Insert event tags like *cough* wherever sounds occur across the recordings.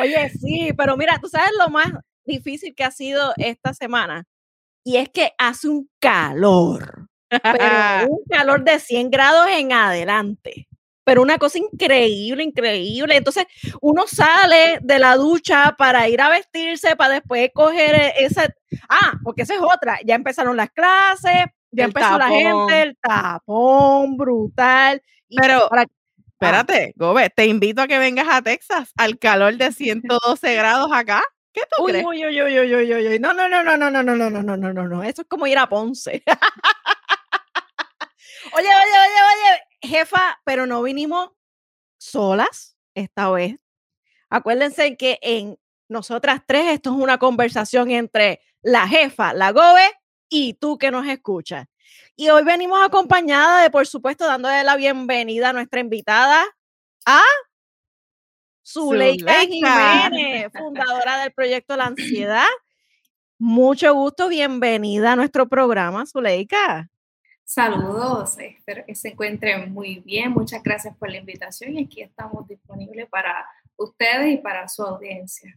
Oye, sí, pero mira, tú sabes lo más difícil que ha sido esta semana. Y es que hace un calor, pero *laughs* un calor de 100 grados en adelante pero una cosa increíble, increíble. Entonces, uno sale de la ducha para ir a vestirse, para después coger e, esa... Ah, porque esa es otra. Ya empezaron las clases, ya empezó la gente, el tapón brutal. pero, ah. Espérate, Gobe, te invito a que vengas a Texas al calor de 112 grados acá. ¿Qué tú uy, crees? Uy, uy, uy, uy, uy, uy, No, no, no, no, no, no, no, no, no, no, no, no, no. Eso es como ir a Ponce. oye, oye, oye, oye, jefa, pero no vinimos solas esta vez. Acuérdense que en nosotras tres esto es una conversación entre la jefa, la gobe y tú que nos escuchas. Y hoy venimos acompañada de, por supuesto, dándole la bienvenida a nuestra invitada, a Zuleika Jiménez, fundadora del proyecto La Ansiedad. Mucho gusto, bienvenida a nuestro programa, Zuleika. Saludos, espero que se encuentren muy bien. Muchas gracias por la invitación y aquí estamos disponibles para ustedes y para su audiencia.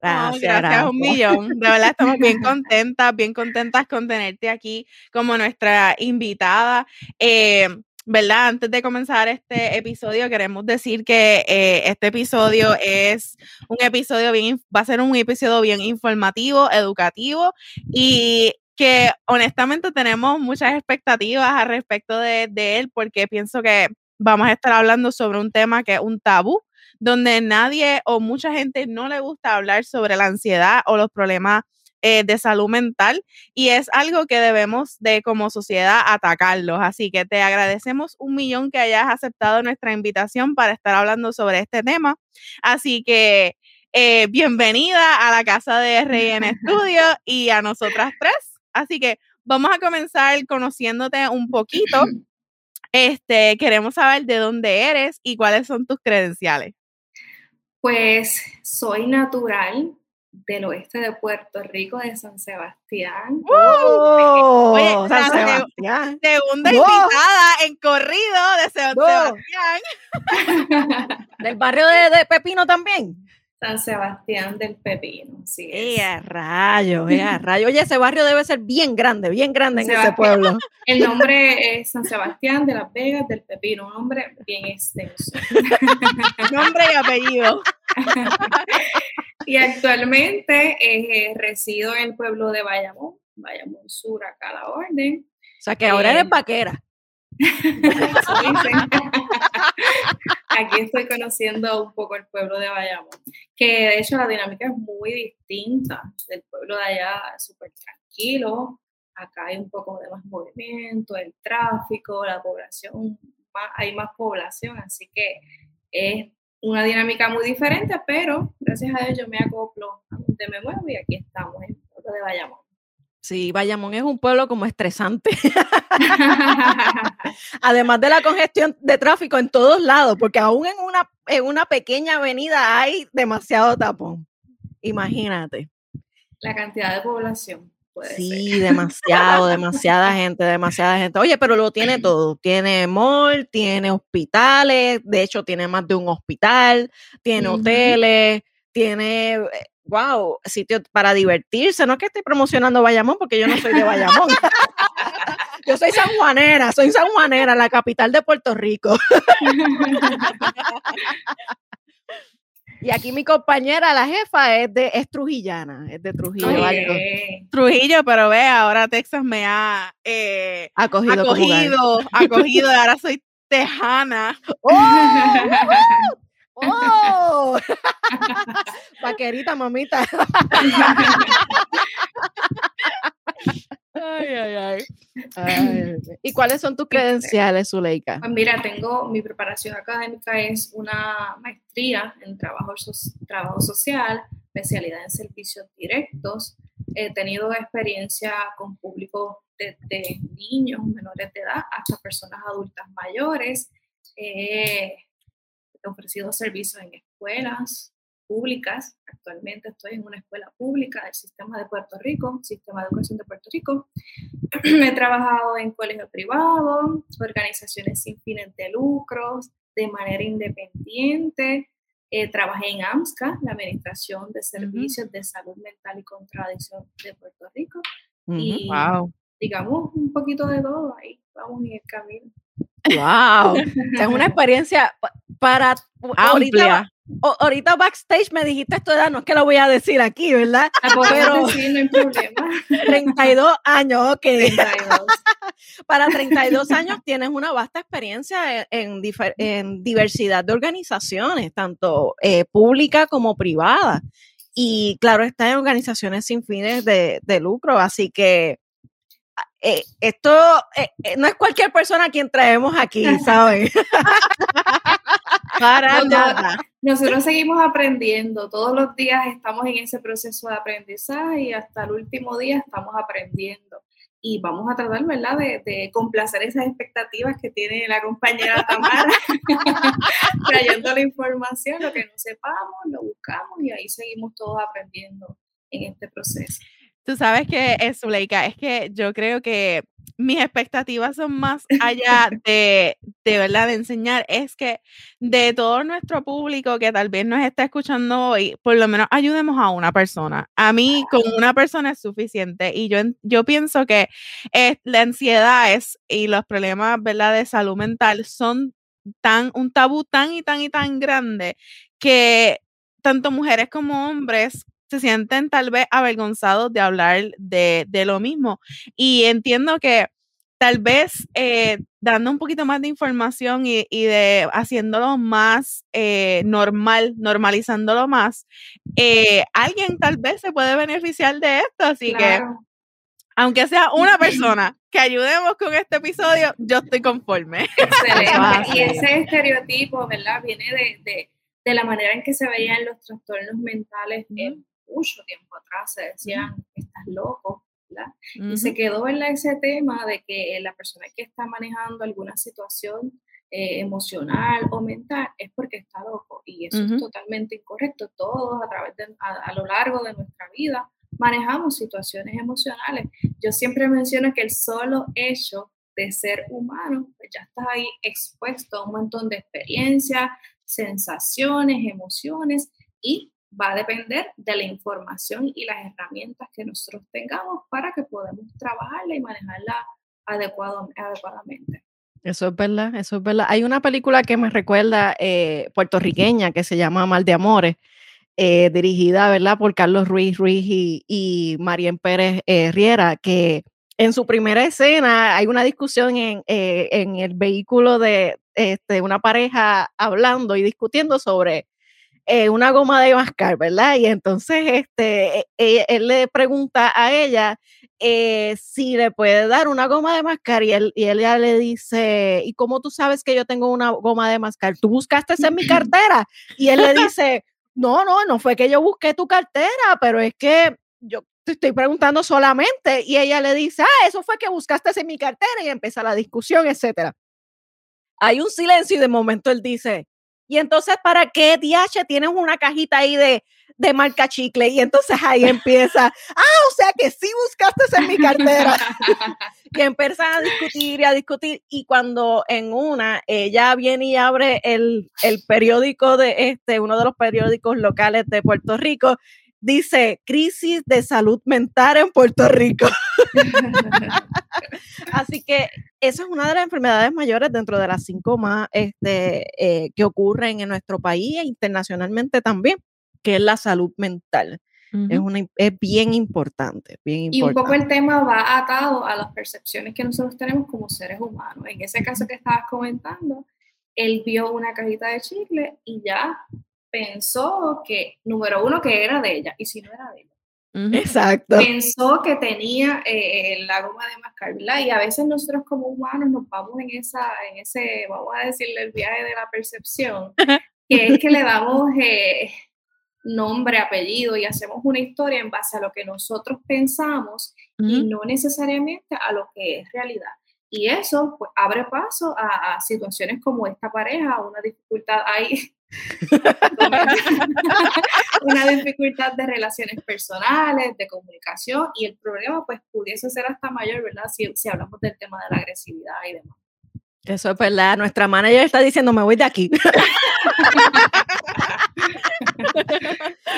Gracias, gracias un millón. De verdad estamos bien *laughs* contentas, bien contentas con tenerte aquí como nuestra invitada. Eh, ¿Verdad? Antes de comenzar este episodio, queremos decir que eh, este episodio es un episodio bien, va a ser un episodio bien informativo, educativo y que honestamente tenemos muchas expectativas al respecto de, él porque pienso que vamos a estar hablando sobre un tema que es un tabú, donde nadie o mucha gente no le gusta hablar sobre la ansiedad o los problemas eh, de salud mental y es algo que debemos de como sociedad atacarlos. Así que te agradecemos un millón que hayas aceptado nuestra invitación para estar hablando sobre este tema. Así que eh, bienvenida a la casa de RN Studio *laughs* y a nosotras tres. Así que vamos a comenzar conociéndote un poquito. *clears throat* Este, queremos saber de dónde eres y cuáles son tus credenciales. Pues soy natural del oeste de Puerto Rico, de San Sebastián. ¡Oh! Oye, San Sebastián. segunda invitada en corrido de San Sebastián. *laughs* ¿Del barrio de Pepino también? San Sebastián del Pepino, sí. ¡Eh, rayo, eh, *laughs* rayo! Oye, ese barrio debe ser bien grande, bien grande en ese pueblo. *laughs* El nombre es San Sebastián de las Vegas del Pepino, un nombre bien extenso. *laughs* nombre y apellido. y actualmente eh, resido en el pueblo de Bayamón, Bayamón Sur, acá a la orden. O sea, que ahora eres eh, vaquera. *laughs* *laughs* Aquí estoy conociendo un poco el pueblo de Bayamón, que de hecho la dinámica es muy distinta del pueblo de allá, súper tranquilo. Acá hay un poco de más movimiento, el tráfico, la población, hay más población, así que es una dinámica muy diferente, pero gracias a Dios yo me acoplo a donde me muevo y aquí estamos en el pueblo de Bayamón. Sí, Bayamón es un pueblo como estresante. *laughs* *laughs* Además de la congestión de tráfico en todos lados, porque aún en una, en una pequeña avenida hay demasiado tapón. Imagínate. La cantidad de población. sí, demasiado, *laughs* demasiada gente, demasiada gente. Oye, pero lo tiene todo. Tiene mall, tiene hospitales, de hecho tiene más de un hospital, tiene hoteles, tiene eh, wow, sitio para divertirse. No es que estoy promocionando Bayamón, porque yo no soy de Bayamón. *laughs* yo soy sanjuanera, soy sanjuanera, la capital de Puerto Rico. *laughs* y aquí mi compañera, la jefa, es de es trujillana, es de Trujillo. Trujillo, pero ve, ahora Texas me ha eh, acogido, acogido, acogido, ahora soy tejana. *laughs* ¡Oh! ¡Oh! *laughs* Vaquerita, mamita. ay, ay, ay, ¿Y cuáles son tus credenciales, Zuleika? Pues mira, tengo mi preparación académica es una maestría en trabajo, trabajo social, especialidad en servicios directos. He tenido experiencia con público desde niños menores de edad hasta personas adultas mayores. He ofrecido servicios en escuelas, públicas. Actualmente estoy en una escuela pública del sistema de Puerto Rico, sistema de educación de Puerto Rico. *clears throat* He trabajado en colegios privados, organizaciones sin fines de lucros, de manera independiente. Eh, trabajé en AMSCA, la Administración de Servicios de Salud Mental y Contradicción de Puerto Rico. Y digamos un poquito de todo ahí, vamos en el camino. Wow, es una *laughs* experiencia para ahorita, ahorita backstage me dijiste esto edad, no es que lo voy a decir aquí, ¿verdad? Pero sí, no hay problema. *laughs* 32 años, ok. 32. *laughs* para 32 años tienes una vasta experiencia en, en, diversidad de organizaciones, tanto eh, pública como privada. Y claro, está en organizaciones sin fines de, de lucro, así que eh, esto eh, eh, no es cualquier persona a quien traemos aquí, *laughs* ¿saben? Para nada. Nosotros seguimos aprendiendo, todos los días estamos en ese proceso de aprendizaje y hasta el último día estamos aprendiendo. Y vamos a tratar, ¿verdad?, de, complacer esas expectativas que tiene la compañera Tamara, *laughs* trayendo la información, lo que no sepamos, lo buscamos y ahí seguimos todos aprendiendo en este proceso. Tú sabes que es, Zuleika, es que yo creo que mis expectativas son más allá *laughs* de, de verdad, de enseñar, es que de todo nuestro público que tal vez nos está escuchando hoy, por lo menos ayudemos a una persona. A mí con una persona es suficiente y yo, yo pienso que la ansiedad es, y los problemas, ¿verdad?, de salud mental son tan, un tabú tan y tan y tan grande que tanto mujeres como hombres se sienten tal vez avergonzados de hablar de, lo mismo. Y entiendo que tal vez eh, dando un poquito más de información y, de haciéndolo más eh, normal, normalizándolo más, eh, alguien tal vez se puede beneficiar de esto. Así que, aunque sea una *laughs* persona que ayudemos con este episodio, yo estoy conforme. *laughs* Excelente. y ese estereotipo, ¿verdad? Viene de, la manera en que se veían los trastornos mentales mucho tiempo atrás se decían, estás loco, ¿verdad? Y se quedó en ese tema de que la persona que está manejando alguna situación eh, emocional o mental es porque está loco y eso es totalmente incorrecto. Todos a través de, a, lo largo de nuestra vida manejamos situaciones emocionales. Yo siempre menciono que el solo hecho de ser humano, pues ya estás ahí expuesto a un montón de experiencias, sensaciones, emociones y va a depender de la información y las herramientas que nosotros tengamos para que podamos trabajarla y manejarla adecuadamente. Eso es verdad, eso es verdad. Hay una película que me recuerda eh, puertorriqueña que se llama Mal de Amores, eh, dirigida, ¿verdad?, por Carlos Ruiz Ruiz y, y Marien Pérez eh, Riera, que en su primera escena hay una discusión en, en el vehículo de este, una pareja hablando y discutiendo sobre eh, una goma de mascar, ¿verdad? Y entonces este, e, e, él le pregunta a ella eh, si le puede dar una goma de mascar y, él, y ella le dice, ¿y cómo tú sabes que yo tengo una goma de mascar? ¿Tú buscaste en mi *clears throat* cartera? Y él le dice, no, no, no fue que yo busqué tu cartera, pero es que yo te estoy preguntando solamente. Y ella le dice, ah, eso fue que buscaste en mi cartera y empieza la discusión, etcétera. Hay un silencio y de momento él dice, y entonces, ¿para qué DH tienes una cajita ahí de, de marca chicle? Y entonces ahí empieza, ah, o sea que sí buscaste en mi cartera. *laughs* y empiezan a discutir y a discutir. Y cuando en una, ella viene y abre el, el periódico de este, uno de los periódicos locales de Puerto Rico, dice crisis de salud mental en Puerto Rico. *laughs* *laughs* Así que esa es una de las enfermedades mayores dentro de las cinco más este, eh, que ocurren en nuestro país e internacionalmente también, que es la salud mental. es, una, es bien importante, bien importante. Y un poco el tema va atado a las percepciones que nosotros tenemos como seres humanos. En ese caso que estabas comentando, él vio una cajita de chicle y ya pensó que, número uno, que era de ella, y si no era de ella. Exacto. Pensó que tenía eh, la goma de mascar, Y a veces nosotros como humanos nos vamos en, esa, en ese, vamos a decirle, el viaje de la percepción, *laughs* que es que le damos eh, nombre, apellido y hacemos una historia en base a lo que nosotros pensamos y no necesariamente a lo que es realidad. Y eso pues, abre paso a, a, situaciones como esta pareja, una dificultad ahí *laughs* una dificultad de relaciones personales, de comunicación y el problema pues pudiese ser hasta mayor, ¿verdad? Si, si hablamos del tema de la agresividad y demás. Eso es verdad. Nuestra manager está diciendo, me voy de aquí. *laughs*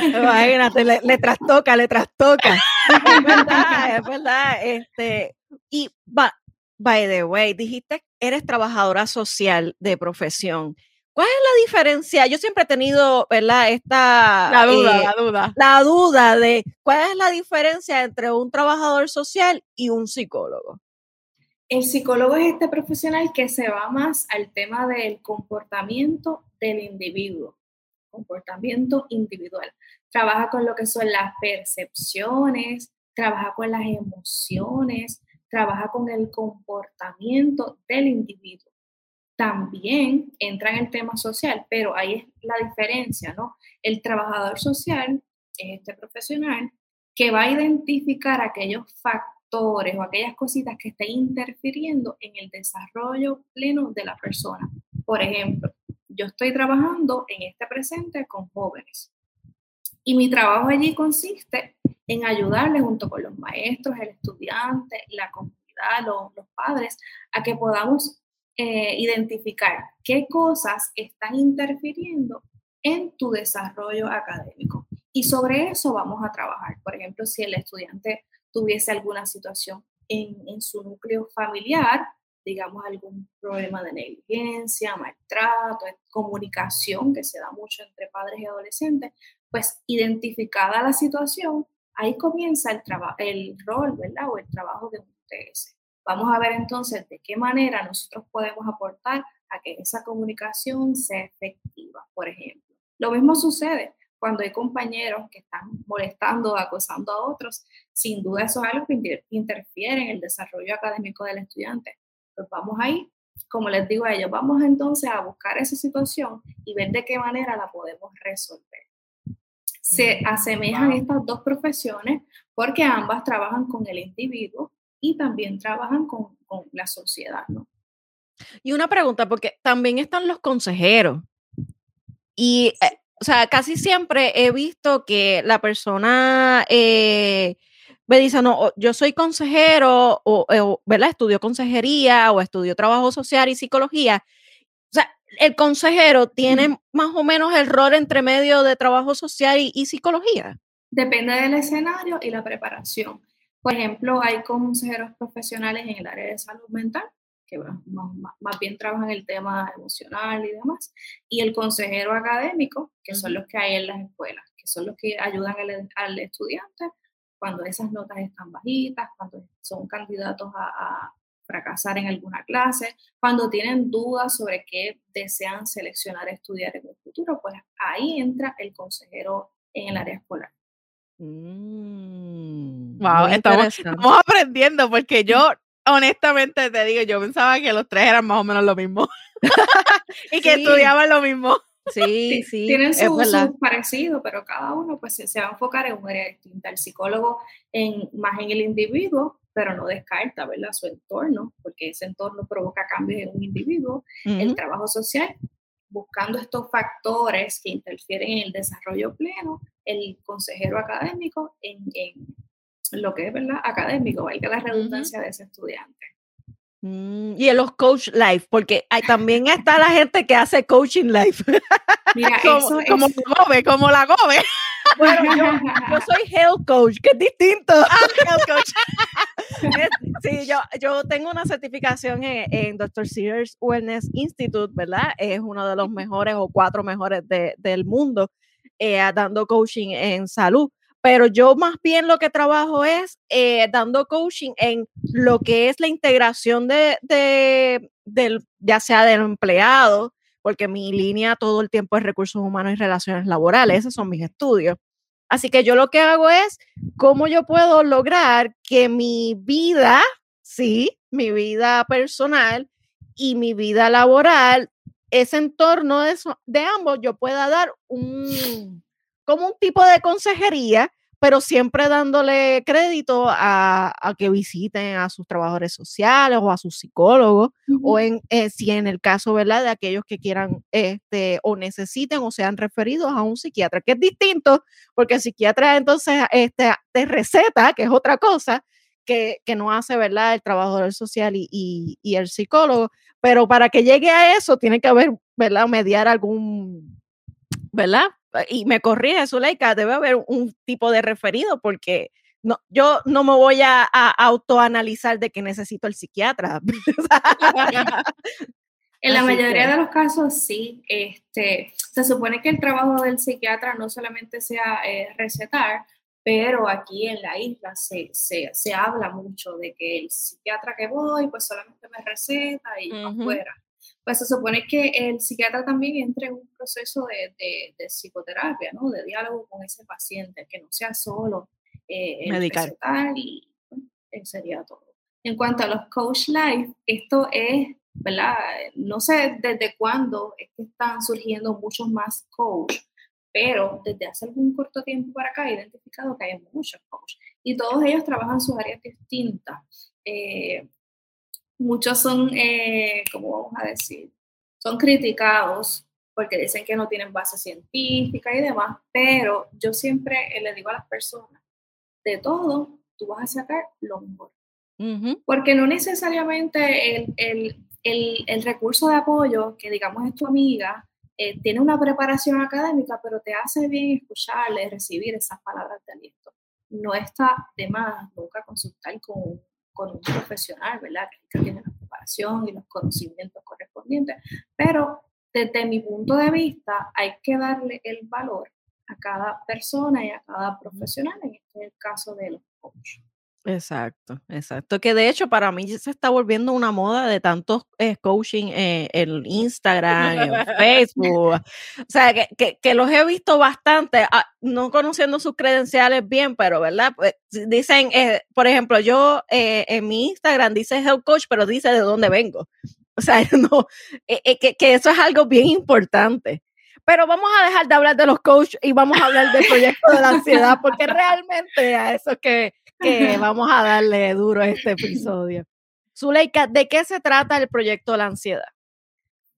Imagínate, le, le, trastoca, le trastoca. es verdad, es verdad. Este, y, by the way, dijiste eres trabajadora social de profesión. ¿Cuál es la diferencia? Yo siempre he tenido, ¿verdad? Esta... La duda, eh, la duda. La duda de cuál es la diferencia entre un trabajador social y un psicólogo. El psicólogo es este profesional que se va más al tema del comportamiento del individuo, comportamiento individual. Trabaja con lo que son las percepciones, trabaja con las emociones, trabaja con el comportamiento del individuo. También entra en el tema social, pero ahí es la diferencia, ¿no? El trabajador social es este profesional que va a identificar aquellos factores o aquellas cositas que estén interfiriendo en el desarrollo pleno de la persona. Por ejemplo, yo estoy trabajando en este presente con jóvenes y mi trabajo allí consiste en ayudarle junto con los maestros, el estudiante, la comunidad, los, los padres, a que podamos eh, identificar qué cosas están interfiriendo en tu desarrollo académico. Y sobre eso vamos a trabajar. Por ejemplo, si el estudiante tuviese alguna situación en, su núcleo familiar, digamos algún problema de negligencia, maltrato, comunicación que se da mucho entre padres y adolescentes, pues identificada la situación, ahí comienza el, el rol, ¿verdad? O el trabajo de un TS. Vamos a ver entonces de qué manera nosotros podemos aportar a que esa comunicación sea efectiva, por ejemplo. Lo mismo sucede cuando hay compañeros que están molestando o acosando a otros. Sin duda eso es algo que interfiere en el desarrollo académico del estudiante. Pues vamos ahí, como les digo a ellos, vamos entonces a buscar esa situación y ver de qué manera la podemos resolver se asemejan estas dos profesiones porque ambas trabajan con el individuo y también trabajan con, con la sociedad, ¿no? Y una pregunta, porque también están los consejeros. Y, eh, o sea, casi siempre he visto que la persona eh, me dice, no, yo soy consejero, o, o, ¿verdad? Estudio consejería o estudio trabajo social y psicología. O sea, el consejero tiene más o menos el rol entre medio de trabajo social y, psicología. Depende del escenario y la preparación. Por ejemplo, hay consejeros profesionales en el área de salud mental, que más, bien trabajan el tema emocional y demás, y el consejero académico, que son los que hay en las escuelas, que son los que ayudan al, estudiante cuando esas notas están bajitas, cuando son candidatos a fracasar en alguna clase, cuando tienen dudas sobre qué desean seleccionar estudiar en el futuro, pues ahí entra el consejero en el área escolar. Wow, mm, estamos, aprendiendo porque yo honestamente te digo, yo pensaba que los tres eran más o menos lo mismo *laughs* y que estudiaban lo mismo. Sí, sí. Tienen su, parecido, pero cada uno pues se, va a enfocar en un área distinta. El psicólogo en, más en el individuo, pero no descarta, ¿verdad? Su entorno, porque ese entorno provoca cambios en un individuo. El trabajo social, buscando estos factores que interfieren en el desarrollo pleno, el consejero académico en, lo que es, ¿verdad? Académico, valga la redundancia de ese estudiante. Mm, y en los coach life, porque hay, también está la gente que hace coaching life. *laughs* Mira, como, como, como la gobe. *laughs* Bueno, yo, soy health coach, que es distinto. *laughs* Ah, health coach. sí, yo, yo tengo una certificación en, Dr. Sears Wellness Institute, ¿verdad? Es uno de los mejores o cuatro mejores de, del mundo eh, dando coaching en salud pero yo más bien lo que trabajo es eh, dando coaching en lo que es la integración de, de, del, ya sea del empleado, porque mi línea todo el tiempo es recursos humanos y relaciones laborales, esos son mis estudios. Así que yo lo que hago es cómo yo puedo lograr que mi vida, sí, mi vida personal y mi vida laboral, ese entorno de, de ambos, yo pueda dar un, como un tipo de consejería pero siempre dándole crédito a, que visiten a sus trabajadores sociales o a sus psicólogos, o en, eh, si en el caso, ¿verdad?, de aquellos que quieran este, o necesiten o sean referidos a un psiquiatra, que es distinto, porque el psiquiatra entonces este, te receta, que es otra cosa, que, no hace, ¿verdad?, el trabajador social y, y el psicólogo, pero para que llegue a eso tiene que haber, ¿verdad?, mediar algún, ¿verdad? y me corrige Zuleika, debe haber un tipo de referido porque no, yo no me voy a, autoanalizar de que necesito el psiquiatra. *laughs* en la mayoría de los casos sí. Este, se supone que el trabajo del psiquiatra no solamente sea eh, recetar, pero aquí en la isla se, se, habla mucho de que el psiquiatra que voy, pues solamente me receta y uh afuera pues se supone que el psiquiatra también entre en un proceso de, de, psicoterapia, ¿no? De diálogo con ese paciente, que no sea solo eh, medical y sería todo. En cuanto a los coach life, esto es, ¿verdad? No sé desde cuándo es que están surgiendo muchos más coach, pero desde hace algún corto tiempo para acá he identificado que hay muchos coach y todos ellos trabajan sus áreas distintas. Eh, muchos son, eh, ¿cómo vamos a decir? Son criticados porque dicen que no tienen base científica y demás, pero yo siempre eh, le digo a las personas, de todo, tú vas a sacar lo mejor. Porque no necesariamente el, el, el, el, recurso de apoyo, que digamos es tu amiga, eh, tiene una preparación académica, pero te hace bien escucharle, recibir esas palabras de aliento. No está de más nunca consultar con un profesional, ¿verdad? Que tiene la preparación y los conocimientos correspondientes. Pero desde mi punto de vista, hay que darle el valor a cada persona y a cada profesional, en este caso de los coaches. Exacto, exacto. Que de hecho para mí se está volviendo una moda de tantos eh, coaching eh, en Instagram, en *laughs* Facebook. O sea, que, que, los he visto bastante, ah, no conociendo sus credenciales bien, pero ¿verdad? Pues, dicen, eh, por ejemplo, yo en mi Instagram dice health coach, pero dice de dónde vengo. *laughs* O sea, *laughs* no, que, que eso es algo bien importante. Pero vamos a dejar de hablar de los coaches y vamos a hablar del proyecto de la ansiedad, porque realmente a eso que que *laughs* vamos a darle duro a este episodio. Zuleika, ¿de qué se trata el proyecto La Ansiedad?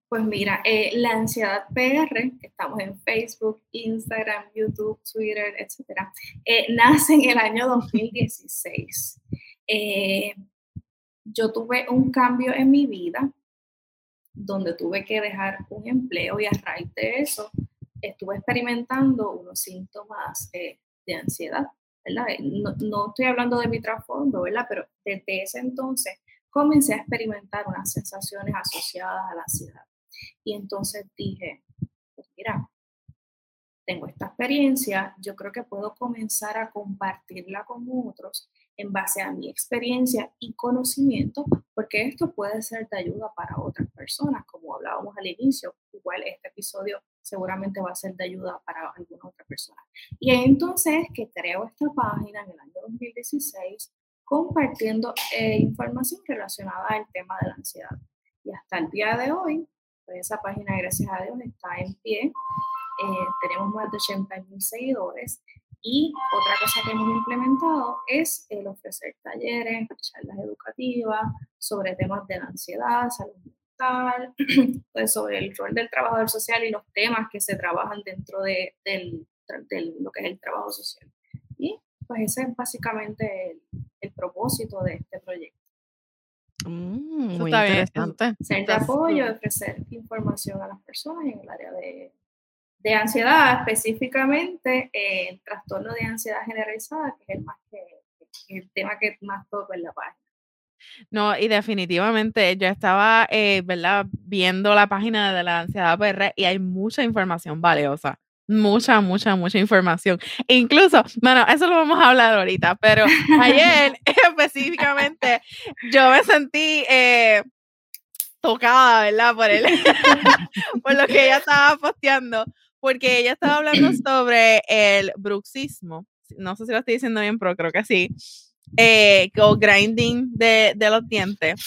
Pues mira, eh, La Ansiedad PR, que estamos en Facebook, Instagram, YouTube, Twitter, etcétera, eh, nace en el año 2016. Eh, yo tuve un cambio en mi vida donde tuve que dejar un empleo y a raíz de eso estuve experimentando unos síntomas de ansiedad. No, estoy hablando de mi trasfondo, ¿verdad? Pero desde ese entonces comencé a experimentar unas sensaciones asociadas a la ansiedad. Y entonces dije, pues mira, tengo esta experiencia, yo creo que puedo comenzar a compartirla con otros en base a mi experiencia y conocimiento, porque esto puede ser de ayuda para otras personas, como hablábamos al inicio, igual este episodio seguramente va a ser de ayuda para alguna otra persona. Y entonces que creo esta página en el año 2016 compartiendo eh, información relacionada al tema de la ansiedad. Y hasta el día de hoy, pues esa página, gracias a Dios, está en pie. Eh, tenemos más de 80 mil seguidores. Y otra cosa que hemos implementado es el ofrecer talleres, charlas educativas sobre temas de la ansiedad, salud *clears throat* pues sobre el rol del trabajador social y los temas que se trabajan dentro de, del, lo que es el trabajo social. Y pues ese es básicamente el, propósito de este proyecto. Mm, muy interesante. Ser de apoyo, ofrecer información a las personas en el área de, de ansiedad, específicamente el trastorno de ansiedad generalizada, que es el, más que, el tema que más toco en la página. No, y definitivamente yo estaba, eh, ¿verdad? Viendo la página de la ansiedad PR y hay mucha información valiosa. Mucha, mucha, mucha información. Incluso, bueno, eso lo vamos a hablar ahorita, pero ayer *laughs* *laughs* específicamente yo me sentí eh, tocada, ¿verdad? Por, él, *laughs* por lo que ella estaba posteando, porque ella estaba hablando *clears throat* sobre el bruxismo. No sé si lo estoy diciendo bien, pero creo que sí eh, o grinding de, los dientes.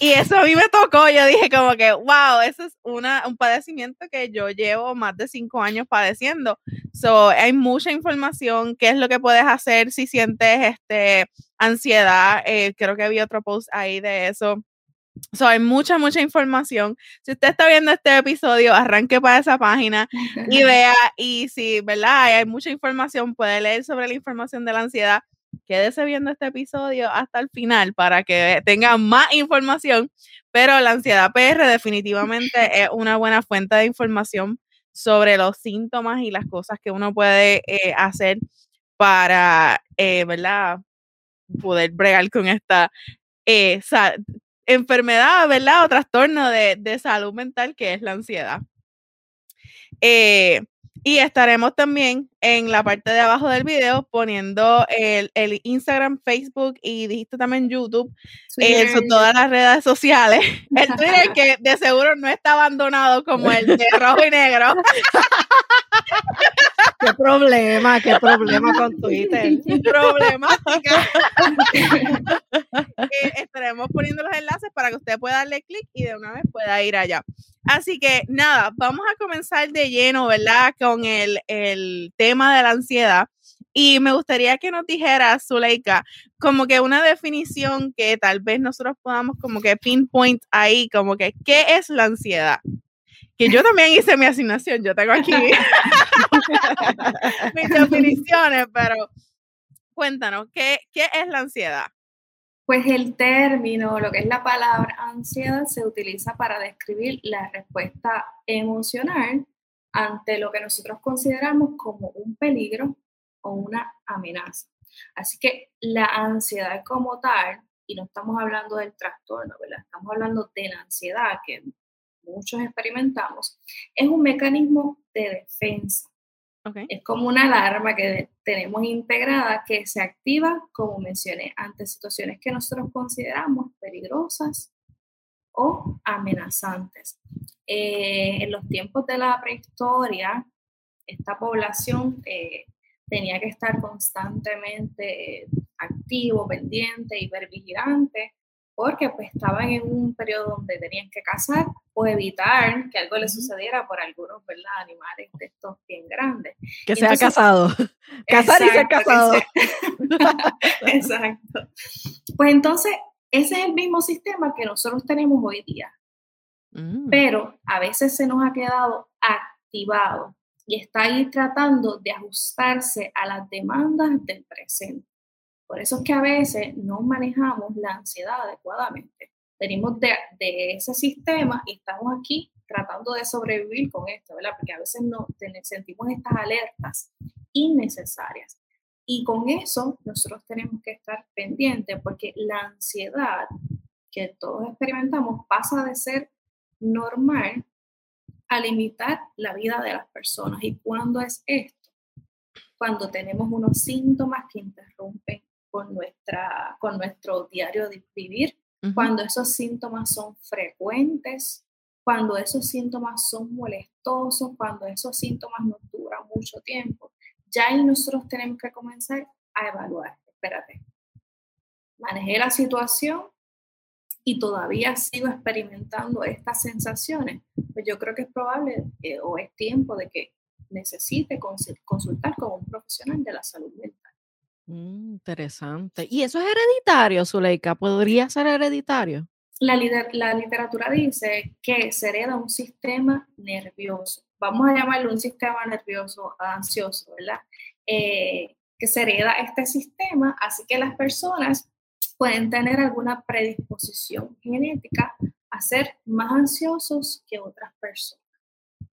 Y eso a mí me tocó, yo dije como que, wow, eso es una, un padecimiento que yo llevo más de cinco años padeciendo. So, hay mucha información, qué es lo que puedes hacer si sientes este, ansiedad. Eh, creo que había otro post ahí de eso. So, hay mucha, mucha información. Si usted está viendo este episodio, arranque para esa página y *laughs* vea, y si, ¿verdad? Hay mucha información, puede leer sobre la información de la ansiedad quédese viendo este episodio hasta el final para que tenga más información, pero la ansiedad PR definitivamente *laughs* es una buena fuente de información sobre los síntomas y las cosas que uno puede eh, hacer para, eh, ¿verdad? Poder bregar con esta eh, enfermedad, ¿verdad? O trastorno de, de, salud mental que es la ansiedad. Y estaremos también en la parte de abajo del video poniendo el, Instagram, Facebook y dijiste también YouTube, eh, todas las redes sociales. *laughs* El Twitter que de seguro no está abandonado como el de rojo y negro. qué problema, qué problema con Twitter. *laughs* Problemática. *laughs* Eh, estaremos poniendo los enlaces para que usted pueda darle clic y de una vez pueda ir allá. Así que nada, vamos a comenzar de lleno, ¿verdad? Con el, el tema de la ansiedad. Y me gustaría que nos dijeras, Zuleika, como que una definición que tal vez nosotros podamos como que pinpoint ahí, como que, ¿qué es la ansiedad? Que yo también hice mi asignación, yo tengo aquí *laughs* mis definiciones, pero cuéntanos, ¿qué, ¿qué es la ansiedad? Pues el término, lo que es la palabra ansiedad, se utiliza para describir la respuesta emocional ante lo que nosotros consideramos como un peligro o una amenaza. Así que la ansiedad como tal, y no estamos hablando del trastorno, ¿verdad? Estamos hablando de la ansiedad que muchos experimentamos, es un mecanismo de defensa es como una alarma que tenemos integrada que se activa, como mencioné, ante situaciones que nosotros consideramos peligrosas o amenazantes. Eh, en los tiempos de la prehistoria, esta población eh, tenía que estar constantemente activo, pendiente, hipervigilante, porque pues estaban en un periodo donde tenían que cazar o evitar que algo les sucediera por algunos ¿verdad? animales de estos bien grandes. Que se ha casado. *laughs* Cazar y ser casado. *laughs* exacto. Pues entonces, ese es el mismo sistema que nosotros tenemos hoy día. Mm. Pero a veces se nos ha quedado activado y está ahí tratando de ajustarse a las demandas del presente. Por eso es que a veces no manejamos la ansiedad adecuadamente. Venimos de, ese sistema y estamos aquí tratando de sobrevivir con esto, ¿verdad? Porque a veces no sentimos estas alertas innecesarias. Y con eso nosotros tenemos que estar pendientes porque la ansiedad que todos experimentamos pasa de ser normal a limitar la vida de las personas. ¿Y cuándo es esto? Cuando tenemos unos síntomas que interrumpen con, nuestra, con nuestro diario de vivir, cuando esos síntomas son frecuentes, cuando esos síntomas son molestosos, cuando esos síntomas nos duran mucho tiempo, ya ahí nosotros tenemos que comenzar a evaluar, espérate, manejé la situación y todavía sigo experimentando estas sensaciones, pues yo creo que es probable eh, o es tiempo de que necesite consultar con un profesional de la salud mental. Mm, interesante. ¿Y eso es hereditario, Zuleika? ¿Podría ser hereditario? La, la literatura dice que se hereda un sistema nervioso. Vamos a llamarlo un sistema nervioso ansioso, ¿verdad? Eh, que se hereda este sistema, así que las personas pueden tener alguna predisposición genética a ser más ansiosos que otras personas.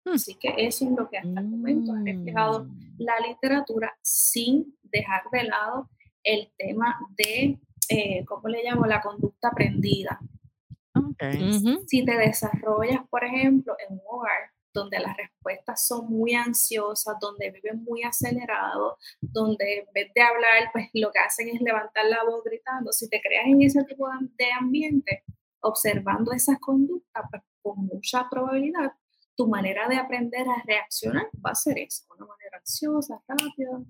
Hmm. Así que eso es lo que hasta el momento ha reflejado mm. la literatura sin dejar de lado el tema de, eh, ¿cómo le llamo? La conducta aprendida. Si te desarrollas, por ejemplo, en un hogar donde las respuestas son muy ansiosas, donde viven muy acelerado, donde en vez de hablar, pues lo que hacen es levantar la voz gritando. Si te creas en ese tipo de ambiente, observando esas conductas, pues con mucha probabilidad tu manera de aprender a reaccionar va a ser eso, una manera ansiosa, rápida.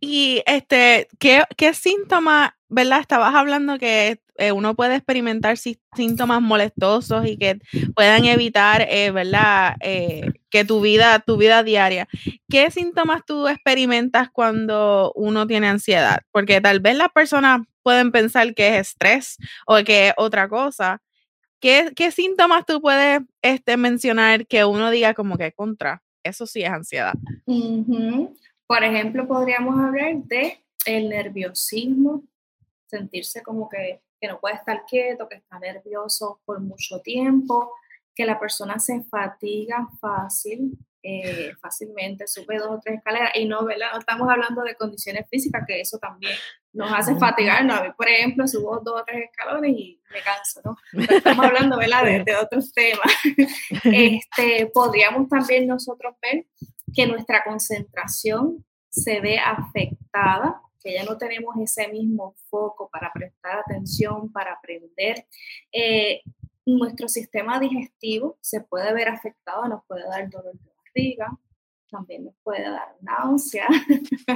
Y este, ¿qué, qué síntomas ¿verdad? Estabas hablando que eh, uno puede experimentar síntomas molestosos y que puedan evitar, eh, ¿verdad? Eh, que tu vida, tu vida diaria. ¿Qué síntomas tú experimentas cuando uno tiene ansiedad? Porque tal vez las personas pueden pensar que es estrés o que es otra cosa. ¿Qué, qué síntomas tú puedes este, mencionar que uno diga como que contra? Eso sí es ansiedad. Por ejemplo, podríamos hablar de el nerviosismo, sentirse como que, que no puede estar quieto, que está nervioso por mucho tiempo, que la persona se fatiga fácil, eh, fácilmente, sube dos o tres escaleras y no, ¿verdad? No estamos hablando de condiciones físicas, que eso también nos hace fatigarnos. A mí, por ejemplo, subo dos o tres escalones y me canso, ¿no? estamos hablando, ¿verdad? De, de, otros temas. *laughs* Este, podríamos también nosotros ver que nuestra concentración se ve afectada que ya no tenemos ese mismo foco para prestar atención, para aprender. Eh, nuestro sistema digestivo se puede ver afectado, nos puede dar dolor de barriga, también nos puede dar náusea.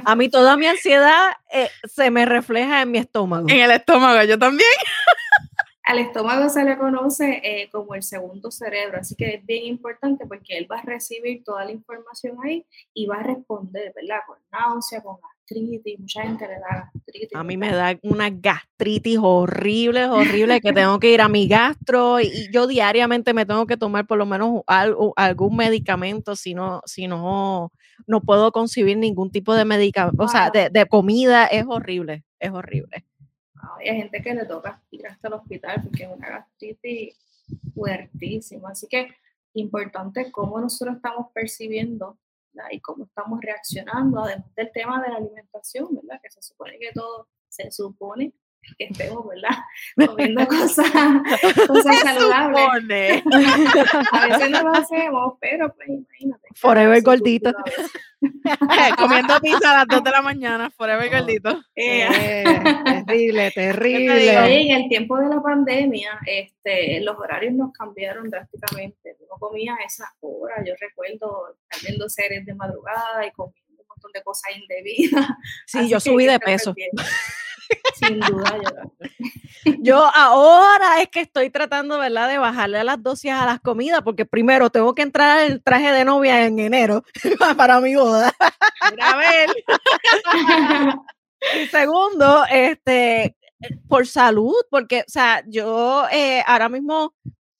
A mí toda mi ansiedad eh, se me refleja en mi estómago. En el estómago, yo también. *laughs* Al estómago se le conoce eh, como el segundo cerebro, así que es bien importante porque él va a recibir toda la información ahí y va a responder, ¿verdad? Con náusea, con gastritis, mucha gente le da gastritis. A mí me da una gastritis horrible, horrible, que tengo que ir a mi gastro y yo diariamente me tengo que tomar por lo menos algún medicamento, si no, si no, no puedo concebir ningún tipo de medicamento, o sea, de, de comida, es horrible, es horrible. Hay gente que le toca ir hasta el hospital porque es una gastritis fuertísima. Así que importante cómo nosotros estamos percibiendo y cómo estamos reaccionando, además del tema de la alimentación, ¿verdad? Que se supone que todo se supone que estemos, ¿verdad? *laughs* Comiendo cosas, cosas saludables. *laughs* a veces no lo hacemos, pero pues imagínate. Forever gordito. *laughs* Comiendo pizza a las 2 de la mañana, forever gordito. Eh, terrible, terrible. Oye, en el tiempo de la pandemia, este, los horarios nos cambiaron drásticamente. Uno comía a esa hora, yo recuerdo estar viendo series de madrugada y comiendo un montón de cosas indebidas. Sí, yo subí de peso. Sin duda, *laughs* yo. ahora es que estoy tratando, ¿verdad?, de bajarle a las dosis a las comidas, porque primero tengo que entrar al traje de novia en enero *laughs* para mi boda. A ver. y segundo, este, por salud, porque, o sea, yo eh, ahora mismo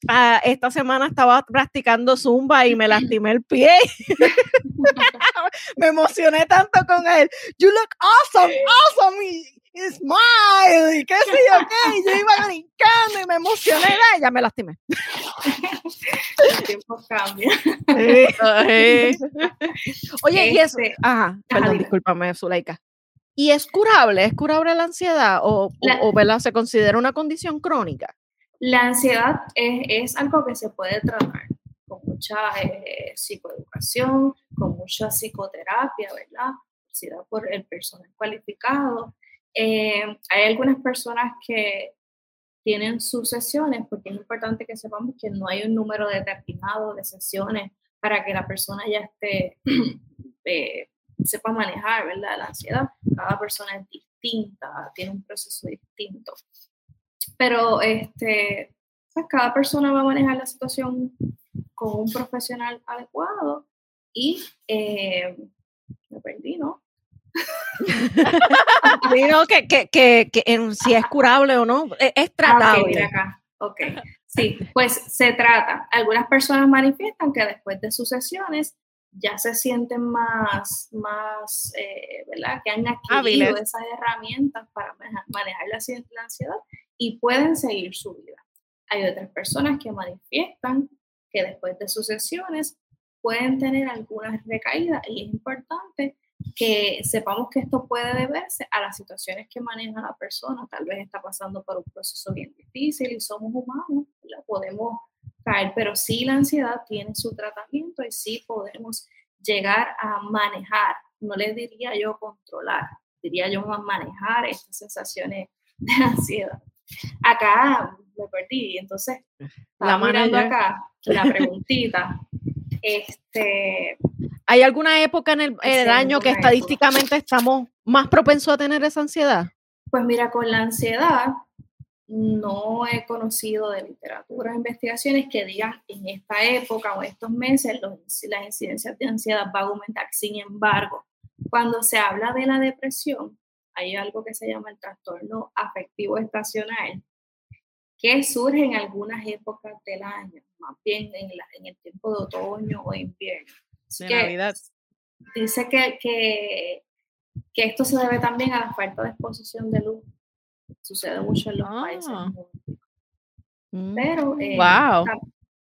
ah, esta semana estaba practicando zumba y me lastimé el pie. *laughs* me emocioné tanto con él. You look awesome, awesome smile, y qué sé yo qué, y yo iba *laughs* brincando y me emocioné, y ya me lastimé. El tiempo cambia. Oye, y eso, este, ajá, perdón, discúlpame, Zuleika. ¿Y es curable? ¿Es curable la ansiedad o, o, se considera una condición crónica? La ansiedad es, es algo que se puede tratar con mucha eh, psicoeducación, con mucha psicoterapia, ¿verdad? por el personal cualificado. Eh, hay algunas personas que tienen sus sesiones, porque es importante que sepamos que no hay un número determinado de sesiones para que la persona ya esté, *clears throat* eh, sepa manejar, ¿verdad? La ansiedad. Cada persona es distinta, tiene un proceso distinto. Pero este, pues cada persona va a manejar la situación con un profesional adecuado y eh, me perdí, ¿no? Digo que, que, que, que si es curable o no, e, es, ah, tratable. acá. Ok, sí, pues se trata. Algunas personas manifiestan que después de sus sesiones ya se sienten más, más eh, ¿verdad? Que han adquirido esas herramientas para manejar la, la ansiedad y pueden seguir su vida. Hay otras personas que manifiestan que después de sus sesiones pueden tener algunas recaídas y es importante que sepamos que esto puede deberse a las situaciones que maneja la persona. Tal vez está pasando por un proceso bien difícil y somos humanos, la podemos caer, pero sí la ansiedad tiene su tratamiento y sí podemos llegar a manejar, no le diría yo controlar, diría yo manejar estas sensaciones de *laughs* ansiedad. Acá me perdí, entonces, la mirando acá la *laughs* preguntita. Este, ¿Hay alguna época en el, año que estadísticamente estamos más propensos a tener esa ansiedad? Pues mira, con la ansiedad no he conocido de literatura o investigaciones que digan en esta época o estos meses las incidencias de ansiedad va a aumentar. Sin embargo, cuando se habla de la depresión, hay algo que se llama el trastorno afectivo estacional, que surge en algunas épocas del año, más bien en, el tiempo de otoño o invierno. Navidad. Dice que, que, que esto se debe también a la falta de exposición de luz Sucede mucho en los países. Ah. Mm, Pero eh,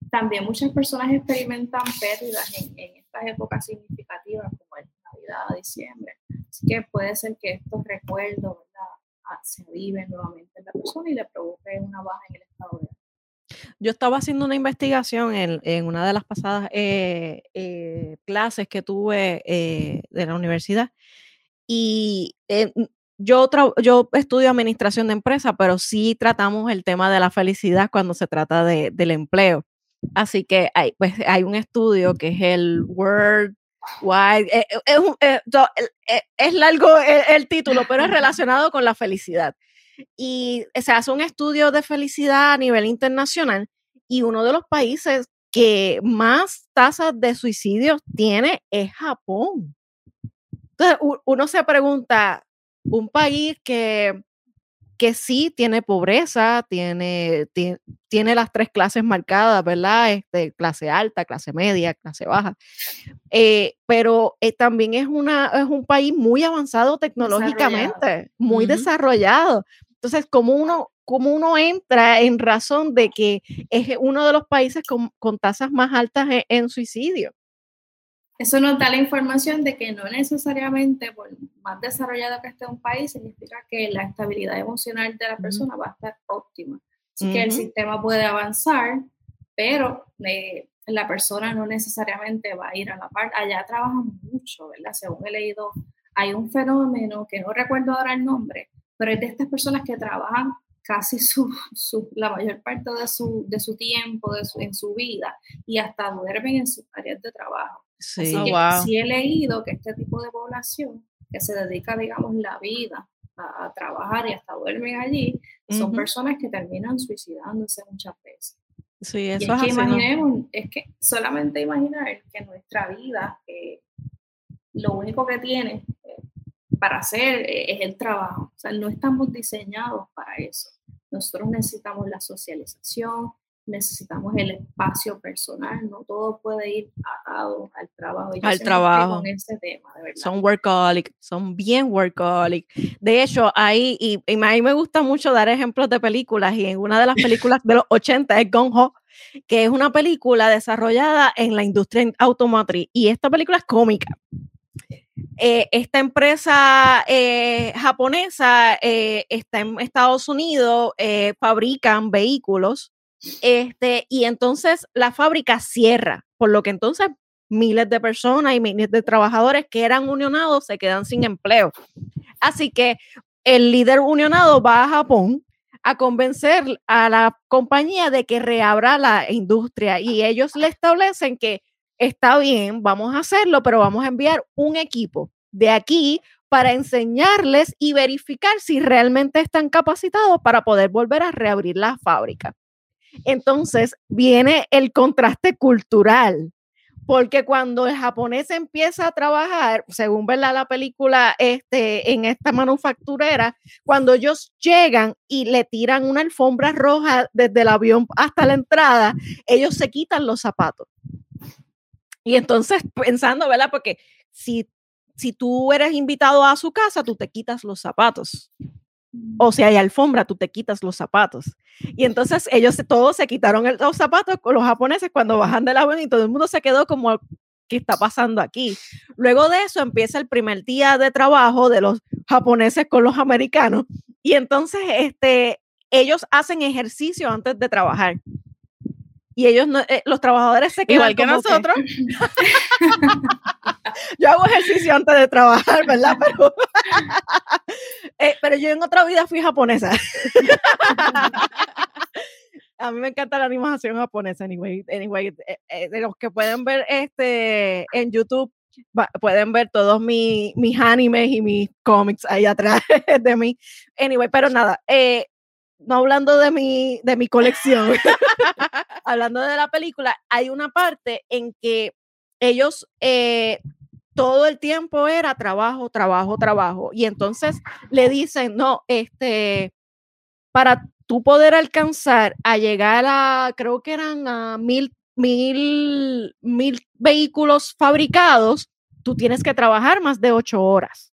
también muchas personas experimentan pérdidas en, estas épocas significativas como es Navidad, diciembre. Así que puede ser que estos recuerdos ah, se aviven nuevamente en la persona y le provoque una baja en el estado de yo estaba haciendo una investigación en, una de las pasadas eh, eh, clases que tuve de la universidad y yo, yo estudio administración de empresa, pero sí tratamos el tema de la felicidad cuando se trata de, del empleo. Así que hay, pues, hay un estudio que es el World Wide, eh, eh, eh, es, largo el, título, pero es *laughs* relacionado con la felicidad. Y se hace un estudio de felicidad a nivel internacional y uno de los países que más tasas de suicidios tiene es Japón. Entonces, uno se pregunta, un país que, que sí tiene pobreza, tiene, tiene, las tres clases marcadas, ¿verdad? Este, clase alta, clase media, clase baja. Eh, pero eh, también es, una, es un país muy avanzado tecnológicamente, muy desarrollado. Entonces, como uno, como uno entra en razón de que es uno de los países con, tasas más altas en, en suicidio? Eso nos da la información de que no necesariamente, por más desarrollado que esté un país, significa que la estabilidad emocional de la persona va a estar óptima. Así que el sistema puede avanzar, pero eh, la persona no necesariamente va a ir a la par. Allá trabajan mucho, ¿verdad? Según he leído, hay un fenómeno que no recuerdo ahora el nombre, pero es de estas personas que trabajan casi su, la mayor parte de su, de su tiempo, de su, en su vida, y hasta duermen en sus áreas de trabajo. Sí, oh, sí he leído que este tipo de población que se dedica, digamos, la vida a, trabajar y hasta duermen allí, son personas que terminan suicidándose muchas veces. Sí, eso es, que imaginemos, es que solamente imaginar que nuestra vida, eh, lo único que tiene para hacer eh, es el trabajo. O sea, no estamos diseñados para eso. Nosotros necesitamos la socialización, necesitamos el espacio personal, no todo puede ir atado al trabajo. al trabajo. Con ese tema, de verdad. Son workaholic, son bien workaholic. De hecho, ahí, y, y, a mí me gusta mucho dar ejemplos de películas, y en una de las películas de los 80 es Gone Ho, que es una película desarrollada en la industria automotriz, y esta película es cómica. Eh, esta empresa eh, japonesa eh, está en Estados Unidos, fabrican vehículos este, y entonces la fábrica cierra, por lo que entonces miles de personas y miles de trabajadores que eran unionados se quedan sin empleo. Así que el líder unionado va a Japón a convencer a la compañía de que reabra la industria y ellos le establecen que está bien, vamos a hacerlo, pero vamos a enviar un equipo de aquí para enseñarles y verificar si realmente están capacitados para poder volver a reabrir la fábrica. Entonces viene el contraste cultural, porque cuando el japonés empieza a trabajar, según ¿verdad? la película este, en esta manufacturera, cuando ellos llegan y le tiran una alfombra roja desde el avión hasta la entrada, ellos se quitan los zapatos. Y entonces *laughs* pensando, ¿verdad? Porque si, si tú eres invitado a su casa, tú te quitas los zapatos o si hay alfombra, tú te quitas los zapatos. Y entonces ellos todos se quitaron los zapatos los japoneses cuando bajan del avión y todo el mundo se quedó como, ¿qué está pasando aquí? Luego de eso empieza el primer día de trabajo de los japoneses con los americanos y entonces este, ellos hacen ejercicio antes de trabajar y ellos no, eh, los trabajadores se quedan igual que nosotros. *laughs* yo hago ejercicio antes de trabajar, ¿verdad? *laughs* Pero, eh, pero yo en otra vida fui japonesa. *laughs* A mí me encanta la animación japonesa, anyway. anyway eh, de los que pueden ver este en YouTube, pueden ver todos mis, mis animes y mis cómics ahí atrás de mí. Anyway, pero nada, eh, no hablando de mi, de mi colección, *laughs* hablando de la película, hay una parte en que ellos eh, todo el tiempo era trabajo, trabajo, trabajo. Y entonces le dicen, no, este, para tú poder alcanzar a llegar a, creo que eran a mil, mil, mil vehículos fabricados, tú tienes que trabajar más de ocho horas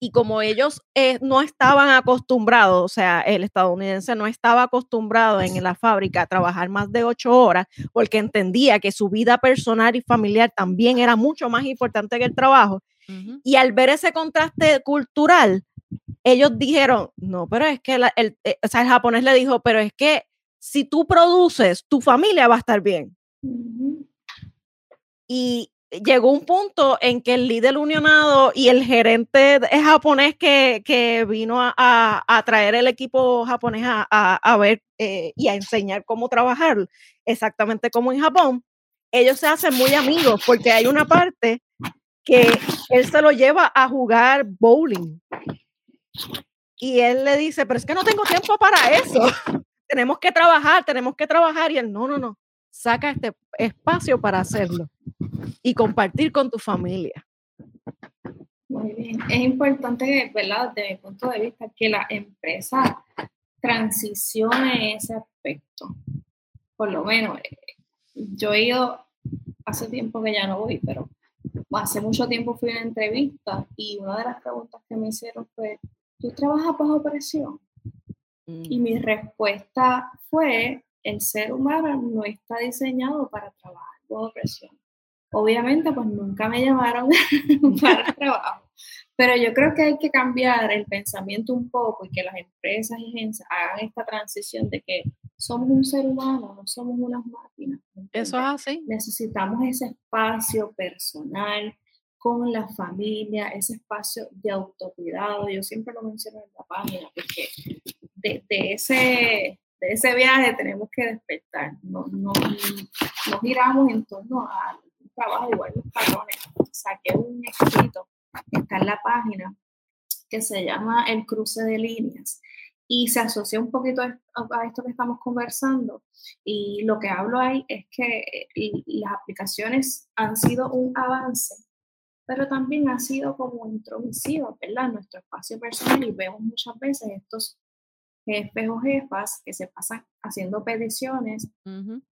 y como ellos eh, no estaban acostumbrados, o sea, el estadounidense no estaba acostumbrado en la fábrica a trabajar más de ocho horas porque entendía que su vida personal y familiar también era mucho más importante que el trabajo. Y al ver ese contraste cultural, ellos dijeron, no, pero es que el, eh, o sea, el japonés le dijo, pero es que si tú produces, tu familia va a estar bien. Y llegó un punto en que el líder unionado y el gerente japonés que, vino a, traer el equipo japonés a, ver eh, y a enseñar cómo trabajar, exactamente como en Japón, ellos se hacen muy amigos porque hay una parte que él se lo lleva a jugar bowling. Y él le dice, pero es que no tengo tiempo para eso. *laughs* tenemos que trabajar, tenemos que trabajar. Y él, no, no, no, saca este espacio para hacerlo y compartir con tu familia. Muy bien. Es importante, ¿verdad? Desde mi punto de vista, que la empresa transicione ese aspecto. Por lo menos, yo he ido, hace tiempo que ya no voy, pero hace mucho tiempo fui a una entrevista y una de las preguntas que me hicieron fue, ¿tú trabajas bajo presión? Y mi mm. respuesta fue, el ser humano no está diseñado para trabajar bajo presión. Obviamente, pues nunca me llamaron *laughs* para trabajo, pero yo creo que hay que cambiar el pensamiento un poco y que las empresas y agencias hagan esta transición de que somos un ser humano, no somos unas máquinas. Eso es así. Necesitamos ese espacio personal con la familia, ese espacio de autocuidado. Yo siempre lo menciono en la página, porque de, de ese de ese viaje tenemos que despertar, no, no, no giramos en torno a un trabajo igual los patrones. Saqué un escrito está en la página que se llama El cruce de líneas y se asocia un poquito a esto que estamos conversando y lo que hablo ahí es que eh, las aplicaciones han sido un avance pero también ha sido como introducido, ¿verdad? En nuestro espacio personal y vemos muchas veces estos jefes o jefas que se pasan haciendo peticiones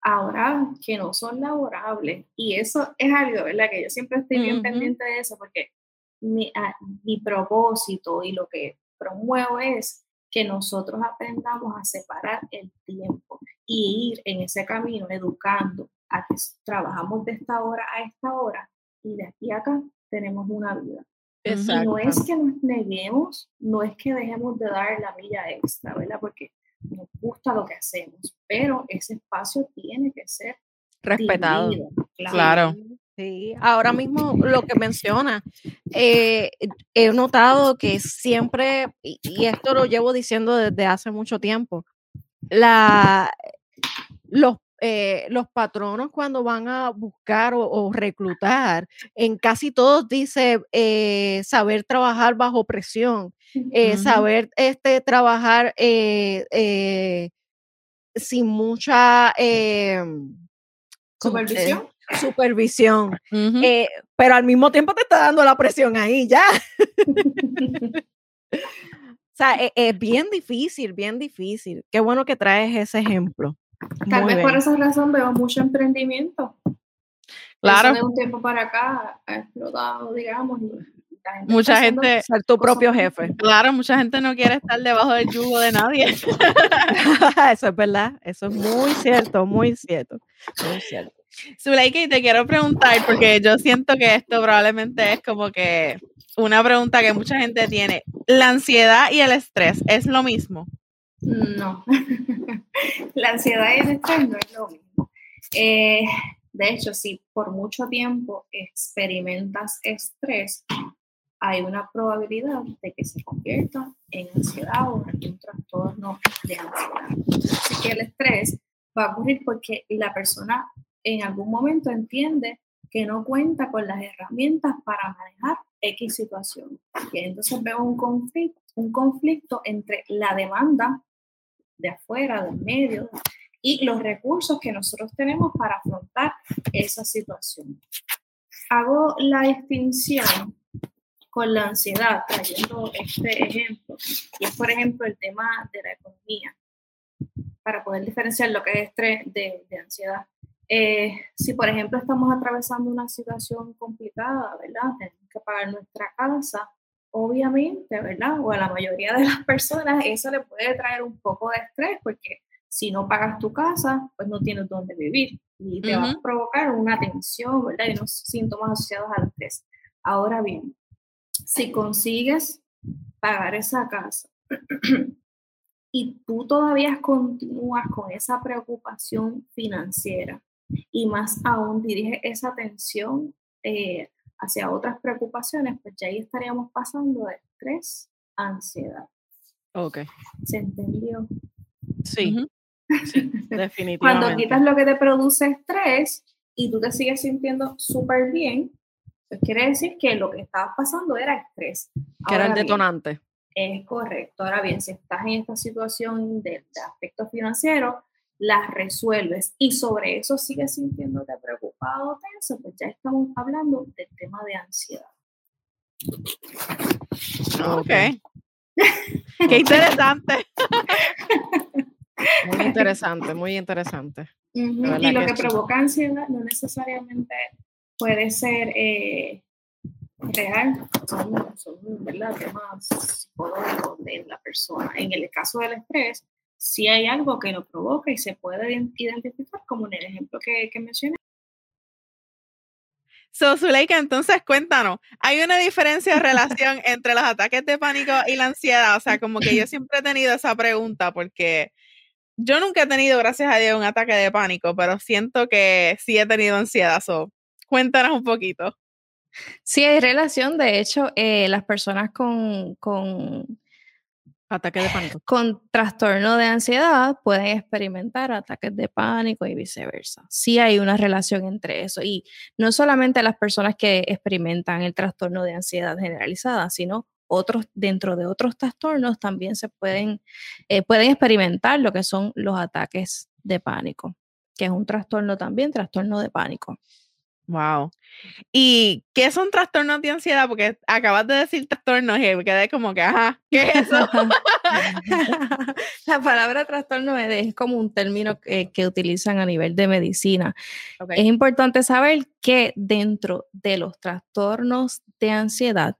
ahora que no son laborables. Y eso es algo, ¿verdad? Que yo siempre estoy bien pendiente de eso porque mi, ah, mi propósito y lo que promuevo es que nosotros aprendamos a separar el tiempo y ir en ese camino educando a que trabajamos de esta hora a esta hora y de aquí a acá tenemos una vida no es que nos neguemos, no es que dejemos de dar la milla extra, ¿verdad? Porque nos gusta lo que hacemos, pero ese espacio tiene que ser respetado. claro. Sí, ahora mismo lo que menciona, eh, he notado que siempre, y, esto lo llevo diciendo desde hace mucho tiempo, la, los eh, los patronos cuando van a buscar o, reclutar, en casi todos dice eh, saber trabajar bajo presión, eh, saber este, trabajar sin mucha supervisión. supervisión, pero al mismo tiempo te está dando la presión ahí ya. *laughs* o sea, e, es bien difícil, bien difícil. Qué bueno que traes ese ejemplo. Tal vez por esa razón veo mucho emprendimiento. Claro. de un tiempo para acá ha explotado, digamos. mucha gente, ser tu propio jefe. Claro, mucha gente no quiere estar debajo del yugo de nadie. *laughs* *laughs* eso es verdad, eso es muy cierto, muy cierto, muy cierto. te quiero preguntar, porque yo siento que esto probablemente es como que una pregunta que mucha gente tiene. ¿La ansiedad y el estrés es lo mismo? No, *laughs* la ansiedad y el estrés no es lo mismo. Eh, de hecho, si por mucho tiempo experimentas estrés, hay una probabilidad de que se convierta en ansiedad o en un trastorno de ansiedad. Así que el estrés va a ocurrir porque la persona en algún momento entiende que no cuenta con las herramientas para manejar X situación. Y entonces veo un conflicto, un conflicto entre la demanda de afuera, del medio, y los recursos que nosotros tenemos para afrontar esa situación. Hago la distinción con la ansiedad, trayendo este ejemplo, y es por ejemplo el tema de la economía, para poder diferenciar lo que es estrés de, de ansiedad. Eh, si por ejemplo estamos atravesando una situación complicada, ¿verdad? Tenemos que pagar nuestra casa, obviamente, ¿verdad? O a la mayoría de las personas eso le puede traer un poco de estrés porque si no pagas tu casa, pues no tienes dónde vivir y te va a provocar una tensión, ¿verdad? Y unos síntomas asociados al estrés. Ahora bien, si consigues pagar esa casa *clears throat* y tú todavía continúas con esa preocupación financiera y más aún dirige esa atención eh, hacia otras preocupaciones, pues ya ahí estaríamos pasando de estrés a ansiedad. Ok. ¿Se entendió? Sí, sí *laughs* definitivamente. Cuando quitas lo que te produce estrés y tú te sigues sintiendo súper bien, pues quiere decir que lo que estaba pasando era estrés. Que era el detonante. es correcto. Ahora bien, si estás en esta situación de, aspecto financiero, las resuelves y sobre eso sigues sintiéndote preocupado o tenso, pues ya estamos hablando del tema de ansiedad. Ok. *laughs* Qué interesante. *laughs* Muy interesante, muy interesante. Y lo que provoca ansiedad no necesariamente puede ser eh, real, son, son ¿verdad? temas psicológicos de la persona. En el caso del estrés, si hay algo que lo provoca y se puede identificar, como en el ejemplo que, que mencioné. So, Zuleika, entonces cuéntanos, ¿hay una diferencia de relación *laughs* entre los ataques de pánico y la ansiedad? O sea, *laughs* como que yo siempre he tenido esa pregunta porque yo nunca he tenido, gracias a Dios, un ataque de pánico, pero siento que sí he tenido ansiedad. So, Cuéntanos un poquito. Sí, hay relación. De hecho, eh, las personas con, con ataques de pánico. Con trastorno de ansiedad pueden experimentar ataques de pánico y viceversa. Sí hay una relación entre eso. Y no solamente las personas que experimentan el trastorno de ansiedad generalizada, sino otros, dentro de otros trastornos también se pueden, eh, pueden experimentar lo que son los ataques de pánico, que es un trastorno también, trastorno de pánico. Wow. ¿Y qué son trastornos de ansiedad? Porque acabas de decir trastornos y me quedé como que, ajá, ¿qué es eso? *laughs* La palabra trastorno es como un término que, utilizan a nivel de medicina. Es importante saber que dentro de los trastornos de ansiedad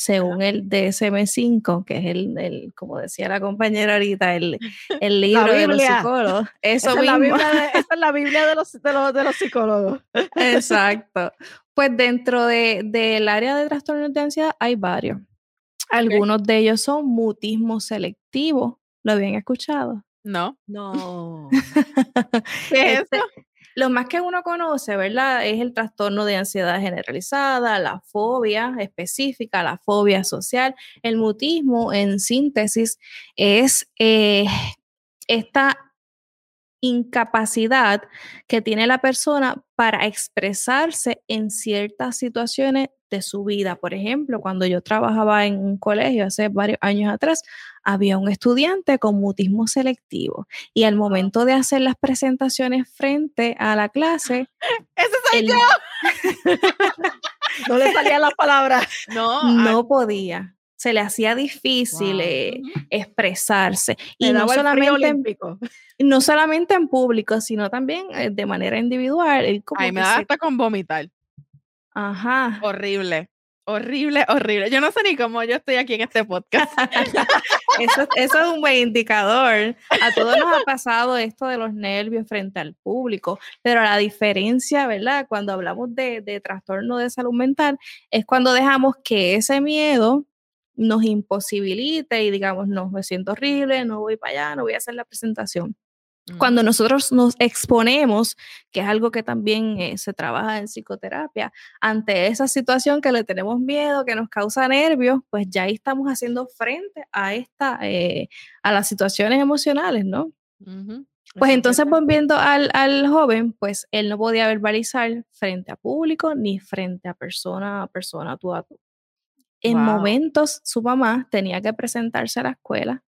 según el DSM-5, que es el, el, como decía la compañera ahorita, el, *laughs* el libro de los psicólogos. *laughs* Eso esa, es la Biblia de, esa es la Biblia de los, de los, de los psicólogos. *laughs* Exacto. Pues dentro del de, área de trastornos de ansiedad hay varios. Algunos de ellos son mutismo selectivo. ¿Lo habían escuchado? No. No. ¿Qué es este, eso? Lo más que uno conoce, ¿verdad? Es el trastorno de ansiedad generalizada, la fobia específica, la fobia social. El mutismo, en síntesis, es eh, esta incapacidad que tiene la persona para expresarse en ciertas situaciones de su vida. Por ejemplo, cuando yo trabajaba en un colegio hace varios años atrás, había un estudiante con mutismo selectivo y al momento de hacer las presentaciones frente a la clase, *laughs* ¡Eso soy yo! *laughs* no le salían las palabras. No, no podía. Se le hacía difícil eh, expresarse. Y no solamente, en, no solamente en público, sino también eh, de manera individual. Ay, me da hasta con vomitar. Ajá. Horrible. Horrible, horrible. Yo no sé ni cómo yo estoy aquí en este podcast. *laughs* eso, eso, es un buen indicador. A todos nos ha pasado esto de los nervios frente al público, pero la diferencia, ¿verdad? Cuando hablamos de, de trastorno de salud mental, es cuando dejamos que ese miedo nos imposibilite y digamos, no, me siento horrible, no voy para allá, no voy a hacer la presentación. Cuando nosotros nos exponemos, que es algo que también eh, se trabaja en psicoterapia, ante esa situación que le tenemos miedo, que nos causa nervios, pues ya ahí estamos haciendo frente a esta, eh, a las situaciones emocionales, ¿no? Pues entonces volviendo al, al, joven, pues él no podía verbalizar frente a público ni frente a persona a persona, tú a tú. En momentos su mamá tenía que presentarse a la escuela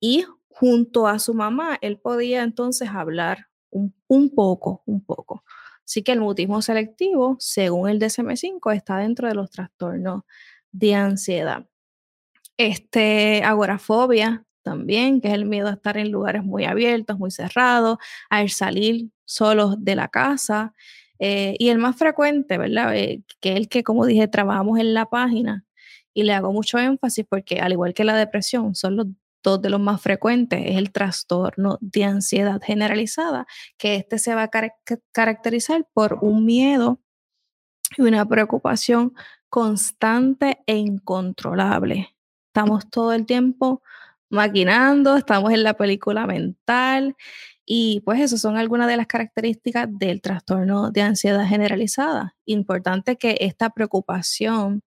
y junto a su mamá él podía entonces hablar un, un poco, un poco. Así que el mutismo selectivo, según el DSM-5, está dentro de los trastornos de ansiedad. Este, agorafobia también, que es el miedo a estar en lugares muy abiertos, muy cerrados, a salir solos de la casa. Eh, y el más frecuente, ¿verdad? Eh, que es el que, como dije, trabajamos en la página y le hago mucho énfasis porque, al igual que la depresión, son los dos de los más frecuentes, es el trastorno de ansiedad generalizada, que este se va a caracterizar por un miedo y una preocupación constante e incontrolable. Estamos todo el tiempo maquinando, estamos en la película mental y pues eso son algunas de las características del trastorno de ansiedad generalizada. Importante que esta preocupación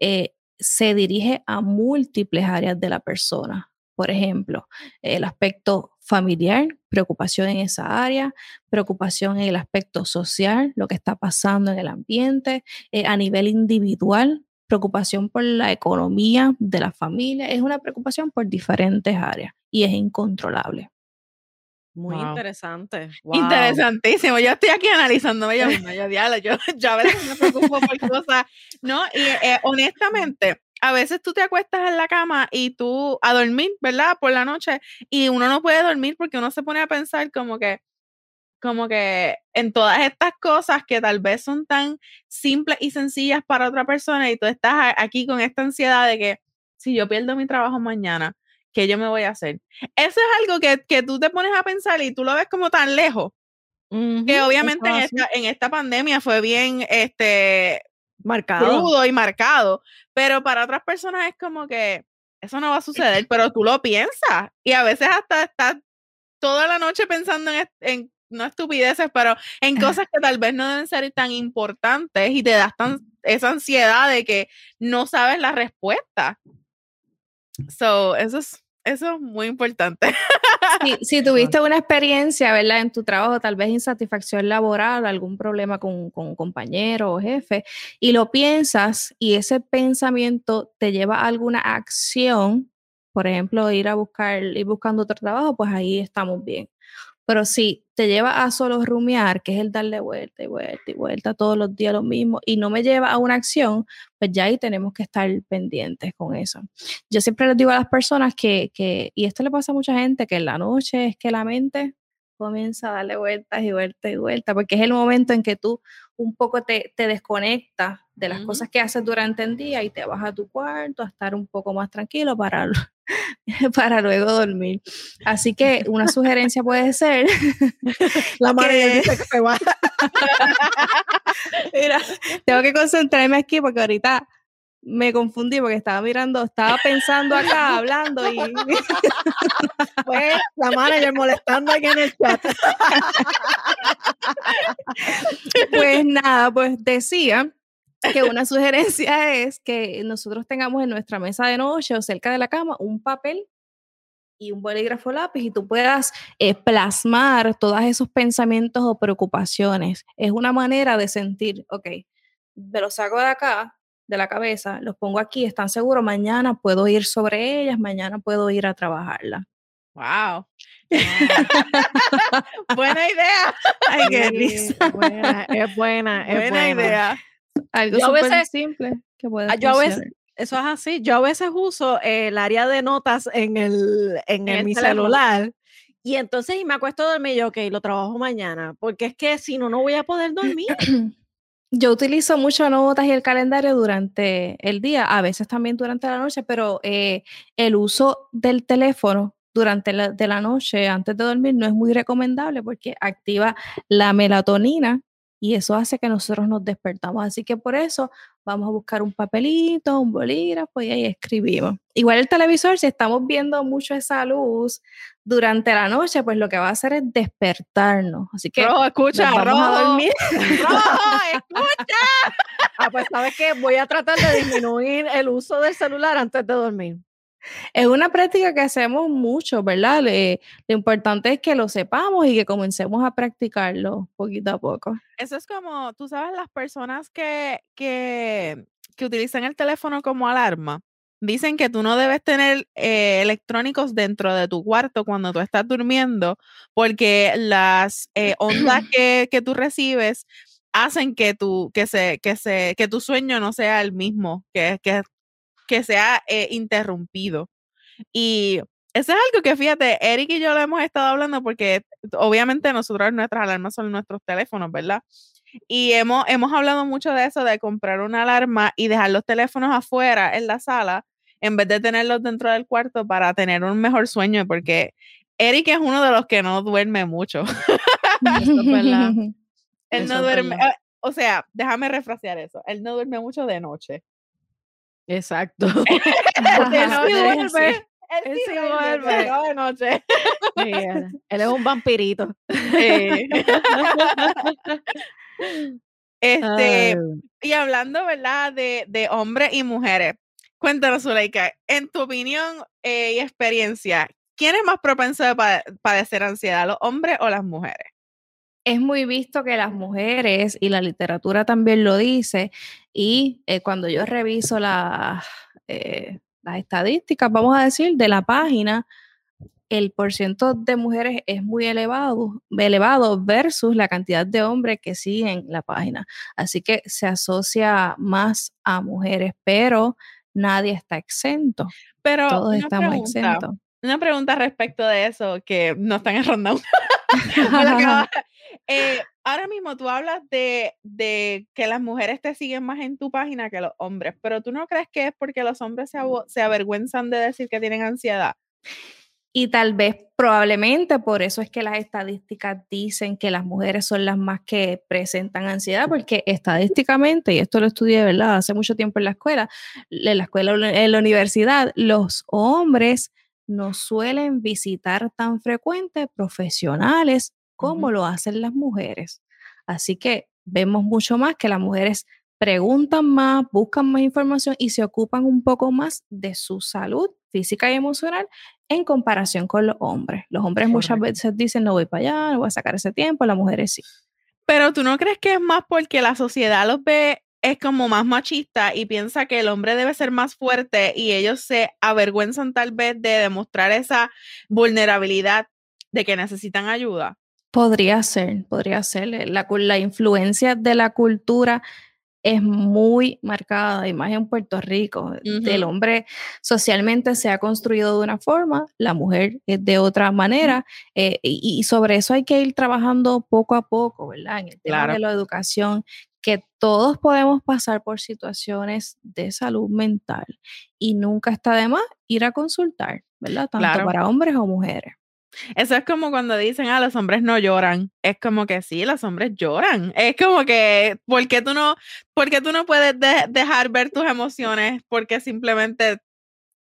eh, se dirige a múltiples áreas de la persona. Por ejemplo, el aspecto familiar, preocupación en esa área, preocupación en el aspecto social, lo que está pasando en el ambiente, eh, a nivel individual, preocupación por la economía de la familia, es una preocupación por diferentes áreas y es incontrolable. Muy interesante. Interesantísimo. Yo estoy aquí analizándome *laughs* yo misma. Yo, yo, *laughs* yo a veces me preocupo por cosas, ¿no? Y eh, *laughs* honestamente, a veces tú te acuestas en la cama y tú a dormir, ¿verdad? Por la noche y uno no puede dormir porque uno se pone a pensar como que, como que en todas estas cosas que tal vez son tan simples y sencillas para otra persona y tú estás aquí con esta ansiedad de que si yo pierdo mi trabajo mañana, ¿qué yo me voy a hacer? Eso es algo que, que tú te pones a pensar y tú lo ves como tan lejos. que obviamente en esta, en esta, pandemia fue bien este, marcado. crudo y marcado, pero para otras personas es como que eso no va a suceder, pero tú lo piensas y a veces hasta estás toda la noche pensando en, en no estupideces, pero en *laughs* cosas que tal vez no deben ser tan importantes y te das tan, esa ansiedad de que no sabes la respuesta. So, eso es, eso es muy importante. *laughs* si tuviste una experiencia, ¿verdad? En tu trabajo, tal vez insatisfacción laboral, algún problema con, con un compañero o jefe, y lo piensas y ese pensamiento te lleva a alguna acción, por ejemplo, ir a buscar, ir buscando otro trabajo, pues ahí estamos bien. Pero si te lleva a solo rumiar, que es el darle vuelta y vuelta y vuelta todos los días lo mismo, y no me lleva a una acción, pues ya ahí tenemos que estar pendientes con eso. Yo siempre les digo a las personas que, que, y esto le pasa a mucha gente, que en la noche es que la mente comienza a darle vueltas y vueltas y vueltas, porque es el momento en que tú un poco te, te desconectas de las cosas que haces durante el día y te vas a tu cuarto a estar un poco más tranquilo para, *laughs* para luego dormir. Así que una sugerencia puede ser... *laughs* La madre dice que se va. *laughs* Mira, tengo que concentrarme aquí porque ahorita me confundí porque estaba mirando, estaba pensando acá, hablando y pues la manager molestando aquí en el chat. pues nada, pues decía que una sugerencia es que nosotros tengamos en nuestra mesa de noche o cerca de la cama un papel y un bolígrafo lápiz y tú puedas eh, plasmar todos esos pensamientos o preocupaciones. Es una manera de sentir, ok, me lo saco de acá, de la cabeza, los pongo aquí, están seguros, mañana puedo ir sobre ellas, mañana puedo ir a trabajarla. Wow. *laughs* buena idea. Ay, qué risa. Buena, es buena, es buena, idea. Algo súper simple que ah, yo a veces, eso es así. Yo a veces uso el área de notas en el en, el, mi celular. Y entonces y me acuesto a dormir yo, ok, lo trabajo mañana, porque es que si no, no voy a poder dormir. *clears throat* Yo utilizo mucho notas y el calendario durante el día, a veces también durante la noche, pero eh, el uso del teléfono durante la, de la noche antes de dormir no es muy recomendable porque activa la melatonina y eso hace que nosotros nos despertamos. Así que por eso vamos a buscar un papelito, un bolígrafo y ahí escribimos. Igual el televisor, si estamos viendo mucho esa luz durante la noche, pues lo que va a hacer es despertarnos. Así que rojo, escucha, vamos rojo, a dormir. *laughs* Rojo, escucha. Ah, pues sabes que voy a tratar de disminuir el uso del celular antes de dormir. Es una práctica que hacemos mucho, ¿verdad? lo importante es que lo sepamos y que comencemos a practicarlo poquito a poco. Eso es como, tú sabes, las personas que, que, que utilizan el teléfono como alarma. Dicen que tú no debes tener eh, electrónicos dentro de tu cuarto cuando tú estás durmiendo, porque las eh, ondas *clears throat* que, que, tú recibes hacen que tu, que se, que se, que tu sueño no sea el mismo, que, que, que sea eh, interrumpido. Y eso es algo que fíjate, Eric y yo lo hemos estado hablando porque obviamente nosotros nuestras alarmas son nuestros teléfonos, ¿verdad? Y hemos, hemos hablado mucho de eso, de comprar una alarma y dejar los teléfonos afuera en la sala en vez de tenerlos dentro del cuarto para tener un mejor sueño, porque Eric es uno de los que no duerme mucho. *laughs* *laughs* Él no duerme, ah, o sea, déjame refrasear eso. Él no duerme mucho de noche. Exacto. *laughs* él sí duerme. Él sí duerme, no de noche. él es un vampirito. *laughs* Este, y hablando, ¿verdad? De, de hombres y mujeres. Cuéntanos, Zuleika, en tu opinión eh, y experiencia, ¿quién es más propenso a padecer ansiedad, los hombres o las mujeres? Es muy visto que las mujeres, y la literatura también lo dice, y eh, cuando yo reviso eh, las estadísticas, vamos a decir, de la página, el porciento de mujeres es muy elevado, elevado versus la cantidad de hombres que siguen la página. Así que se asocia más a mujeres, pero nadie está exento. Pero todos estamos exentos. Una pregunta respecto de eso que no están en *laughs* *laughs* *laughs* Eh, ahora mismo tú hablas de, que las mujeres te siguen más en tu página que los hombres, pero tú no crees que es porque los hombres se, se avergüenzan de decir que tienen ansiedad. Y tal vez, probablemente, por eso es que las estadísticas dicen que las mujeres son las más que presentan ansiedad, porque estadísticamente, y esto lo estudié, ¿verdad? Hace mucho tiempo en la escuela, en la escuela, en la universidad, los hombres no suelen visitar tan frecuente profesionales como lo hacen las mujeres. Así que vemos mucho más que las mujeres preguntan más, buscan más información y se ocupan un poco más de su salud física y emocional en comparación con los hombres. Los hombres muchas veces dicen, no voy para allá, no voy a sacar ese tiempo, las mujeres sí. Pero tú no crees que es más porque la sociedad los ve es como más machista y piensa que el hombre debe ser más fuerte y ellos se avergüenzan tal vez de demostrar esa vulnerabilidad de que necesitan ayuda. Podría ser, podría ser. Eh, la, la influencia de la cultura es muy marcada, y más en Puerto Rico. El hombre socialmente se ha construido de una forma, la mujer es de otra manera, eh, y, sobre eso hay que ir trabajando poco a poco, ¿verdad? En el tema de la educación, que todos podemos pasar por situaciones de salud mental y nunca está de más ir a consultar, ¿verdad? Tanto para hombres o mujeres. Eso es como cuando dicen, ah, los hombres no lloran. Es como que sí, los hombres lloran. Es como que, ¿por qué tú no, porque tú no puedes dejar ver tus emociones? Porque simplemente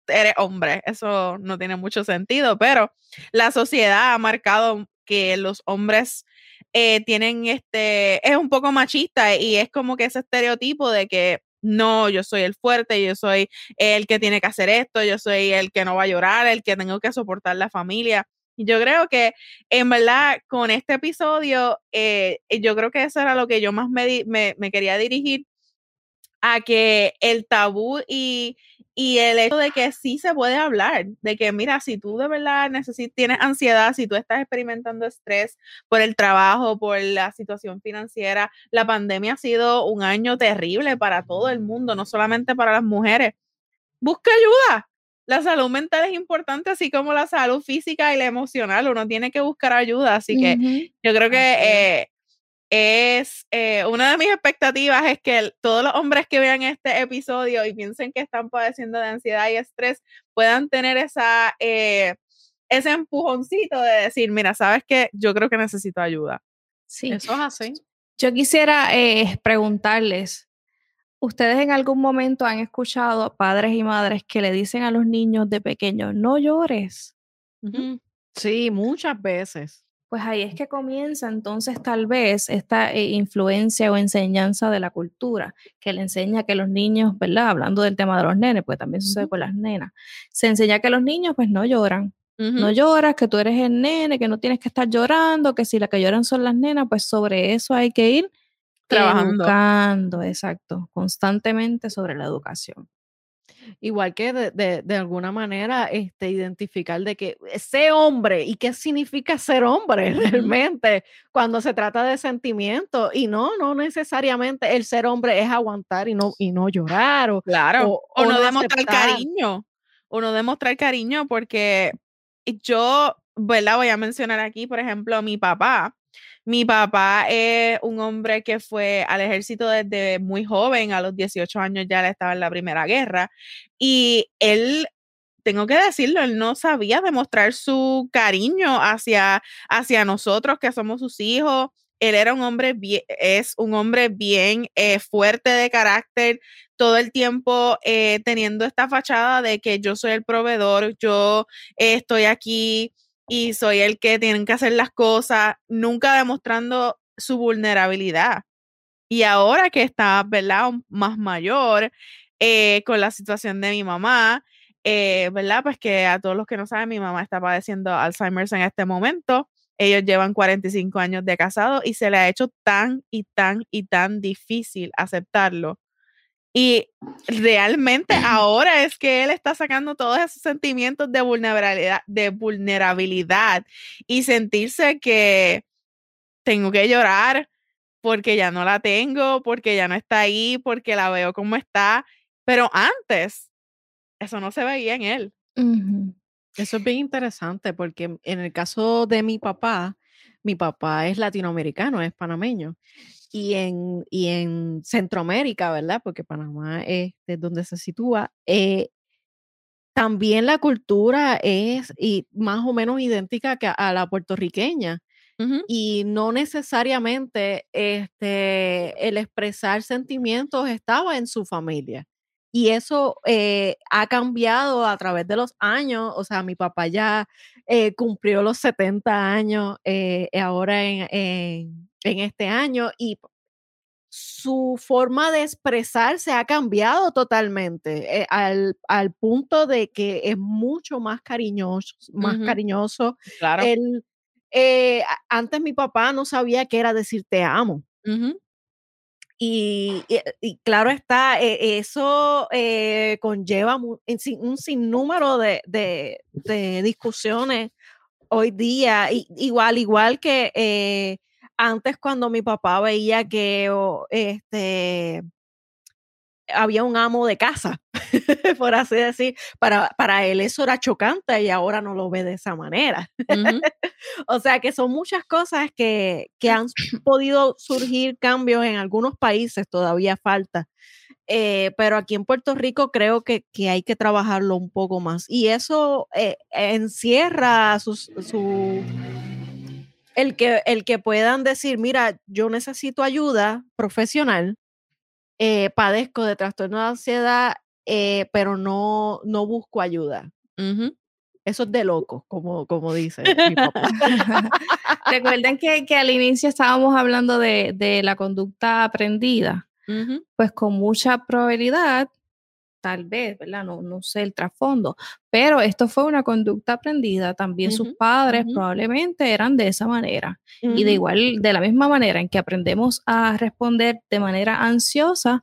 eres hombre. Eso no tiene mucho sentido, pero la sociedad ha marcado que los hombres eh, tienen este, es un poco machista y es como que ese estereotipo de que no, yo soy el fuerte, yo soy el que tiene que hacer esto, yo soy el que no va a llorar, el que tengo que soportar la familia. Yo creo que en verdad con este episodio, eh, yo creo que eso era lo que yo más me, me, quería dirigir a que el tabú y, y, el hecho de que sí se puede hablar, de que mira, si tú de verdad necesitas, tienes ansiedad, si tú estás experimentando estrés por el trabajo, por la situación financiera, la pandemia ha sido un año terrible para todo el mundo, no solamente para las mujeres. Busca ayuda, la salud mental es importante, así como la salud física y la emocional. Uno tiene que buscar ayuda. Así que yo creo que eh, es eh, una de mis expectativas es que todos los hombres que vean este episodio y piensen que están padeciendo de ansiedad y estrés puedan tener esa, eh, ese empujoncito de decir, mira, sabes que yo creo que necesito ayuda. Sí. Eso es así. Yo quisiera preguntarles, ¿Ustedes en algún momento han escuchado a padres y madres que le dicen a los niños de pequeños, no llores? Sí, muchas veces. Pues ahí es que comienza entonces tal vez esta eh, influencia o enseñanza de la cultura, que le enseña que los niños, ¿verdad? Hablando del tema de los nenes, pues también sucede con las nenas, se enseña que los niños pues no lloran, no lloras, que tú eres el nene, que no tienes que estar llorando, que si las que lloran son las nenas, pues sobre eso hay que ir trabajando. Educando, exacto, constantemente sobre la educación. Igual que de, alguna manera este, identificar de que ese hombre y qué significa ser hombre *laughs* realmente cuando se trata de sentimientos y no, no necesariamente el ser hombre es aguantar y no, y no llorar o, claro, o, no, demostrar cariño, o no demostrar cariño porque yo, ¿verdad? Voy a mencionar aquí, por ejemplo, mi papá. Mi papá es un hombre que fue al ejército desde muy joven, a los 18 años ya estaba en la Primera Guerra, y él tengo que decirlo, él no sabía demostrar su cariño hacia, hacia nosotros que somos sus hijos. Él era un hombre bien, es un hombre bien eh, fuerte de carácter, todo el tiempo eh, teniendo esta fachada de que yo soy el proveedor, yo estoy aquí y soy el que tienen que hacer las cosas, nunca demostrando su vulnerabilidad. Y ahora que está, ¿verdad? Más mayor, eh, con la situación de mi mamá, eh, ¿verdad? Pues que a todos los que no saben, mi mamá está padeciendo Alzheimer en este momento. Ellos llevan 45 años de casado y se le ha hecho tan y tan y tan difícil aceptarlo y realmente ahora es que él está sacando todos esos sentimientos de vulnerabilidad, de vulnerabilidad y sentirse que tengo que llorar porque ya no la tengo, porque ya no está ahí, porque la veo como está. Pero antes, eso no se veía en él. Eso es bien interesante porque en el caso de mi papá, mi papá es latinoamericano, es panameño y en, y en Centroamérica, ¿verdad? Porque Panamá es, donde se sitúa. Eh, también la cultura es y más o menos idéntica que a, la puertorriqueña. Y no necesariamente este, el expresar sentimientos estaba en su familia. Y eso eh, ha cambiado a través de los años. O sea, mi papá ya eh, cumplió los 70 años ahora en, en este año y su forma de expresarse ha cambiado totalmente eh, al, punto de que es mucho más cariñoso, más cariñoso. Claro. Eh, antes mi papá no sabía qué era decir te amo. y, claro está, e, eso eh, conlleva un sinnúmero de, de, discusiones hoy día, igual, igual que antes cuando mi papá veía que este, había un amo de casa, *laughs* por así decir, para, para él eso era chocante y ahora no lo ve de esa manera. *laughs* o sea que son muchas cosas que, que, han *clears throat* podido surgir cambios en algunos países, todavía falta. Eh, pero aquí en Puerto Rico creo que, que, hay que trabajarlo un poco más. Y eso eh, encierra su, su el que, el que puedan decir, mira, yo necesito ayuda profesional, eh, padezco de trastorno de ansiedad, eh, pero no, no busco ayuda. Eso es de loco, como, como dice mi *laughs* papá. Recuerden que, que, al inicio estábamos hablando de, de la conducta aprendida. Pues con mucha probabilidad tal vez, ¿verdad? No, no sé el trasfondo, pero esto fue una conducta aprendida. También sus padres probablemente eran de esa manera. Y de igual, de la misma manera en que aprendemos a responder de manera ansiosa,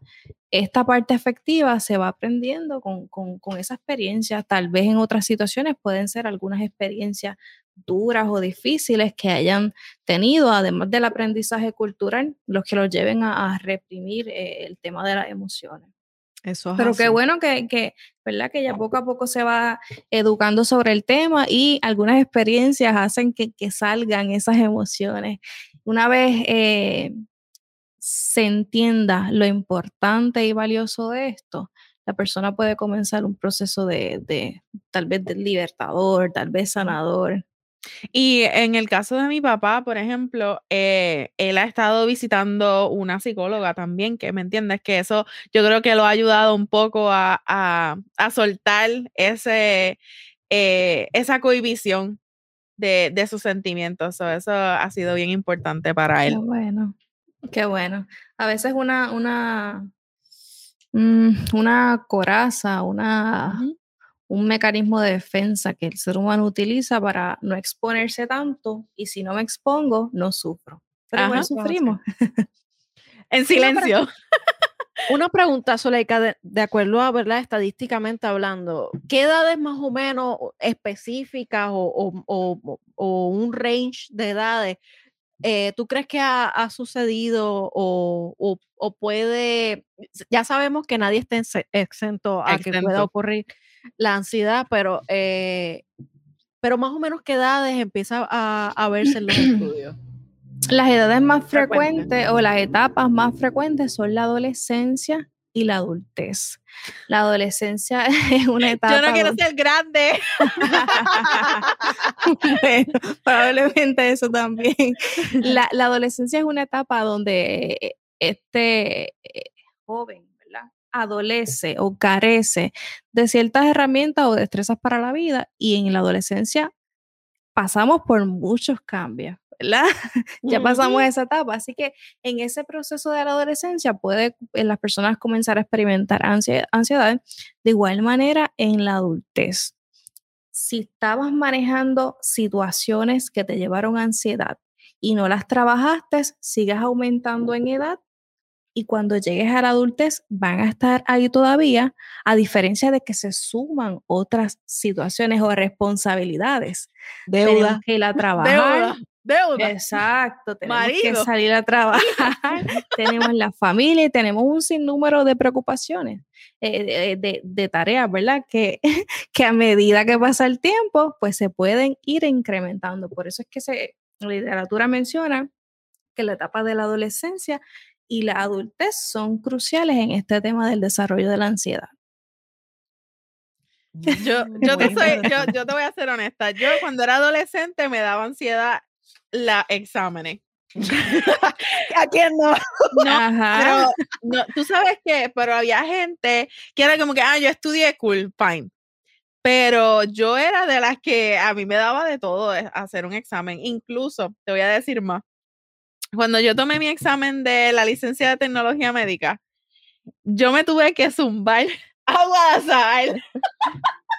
esta parte efectiva se va aprendiendo con, con, con esa experiencia. Tal vez en otras situaciones pueden ser algunas experiencias duras o difíciles que hayan tenido, además del aprendizaje cultural, los que los lleven a, reprimir eh, el tema de las emociones. Pero qué bueno que, ¿verdad? Que ya poco a poco se va educando sobre el tema y algunas experiencias hacen que, salgan esas emociones. Una vez eh, se entienda lo importante y valioso de esto, la persona puede comenzar un proceso de, de tal vez de libertador, tal vez sanador. Y en el caso de mi papá, por ejemplo, eh, él ha estado visitando una psicóloga también, que me entiendes que eso yo creo que lo ha ayudado un poco a, a, soltar ese, eh, esa cohibición de, de sus sentimientos. eso ha sido bien importante para él. Qué bueno, qué bueno. A veces una, una, mm, una coraza, una, un mecanismo de defensa que el ser humano utiliza para no exponerse tanto y si no me expongo, no sufro. Pero igual sufrimos. *laughs* en silencio. *laughs* Una pregunta, Soleika, de, de, acuerdo a verdad, estadísticamente hablando, ¿qué edades más o menos específicas o, o, o, un range de edades eh, tú crees que ha, ha sucedido o, puede, ya sabemos que nadie está exento a que pueda ocurrir la ansiedad, pero, eh, pero más o menos qué edades empieza a, a verse en los *clears throat* estudios? Las edades más frecuentes o las etapas más frecuentes son la adolescencia y la adultez. La adolescencia *laughs* es una etapa. Yo no quiero ser grande. *laughs* probablemente eso también. La, la, adolescencia es una etapa donde este eh, joven. Adolece o carece de ciertas herramientas o destrezas para la vida y en la adolescencia pasamos por muchos cambios. ¿verdad? *laughs* ya pasamos esa etapa. Así que en ese proceso de la adolescencia puede eh, las personas comenzar a experimentar ansiedad, de igual manera en la adultez. Si estabas manejando situaciones que te llevaron a ansiedad y no las trabajaste, sigues aumentando en edad y cuando llegues a la adultez van a estar ahí todavía, a diferencia de que se suman otras situaciones o responsabilidades. Deuda. que la *laughs* trabajar. Deuda. Exacto, tenemos que salir a trabajar, *laughs* tenemos la familia y tenemos un sinnúmero de preocupaciones, eh, de, de, tareas, ¿verdad? Que, *laughs* que a medida que pasa el tiempo, pues se pueden ir incrementando. Por eso es que se, la literatura menciona que la etapa de la adolescencia y la adultez son cruciales en este tema del desarrollo de la ansiedad. Yo, yo, te soy, yo, yo, te voy a ser honesta. Yo cuando era adolescente me daba ansiedad la exámenes. *laughs* ¿A quién no? No, no, tú sabes que, pero había gente que era como que, ah, yo estudié cool, fine. Pero yo era de las que a mí me daba de todo hacer un examen. Incluso, te voy a decir más, cuando yo tomé mi examen de la licencia de tecnología médica, yo me tuve que zumbar *laughs* sal.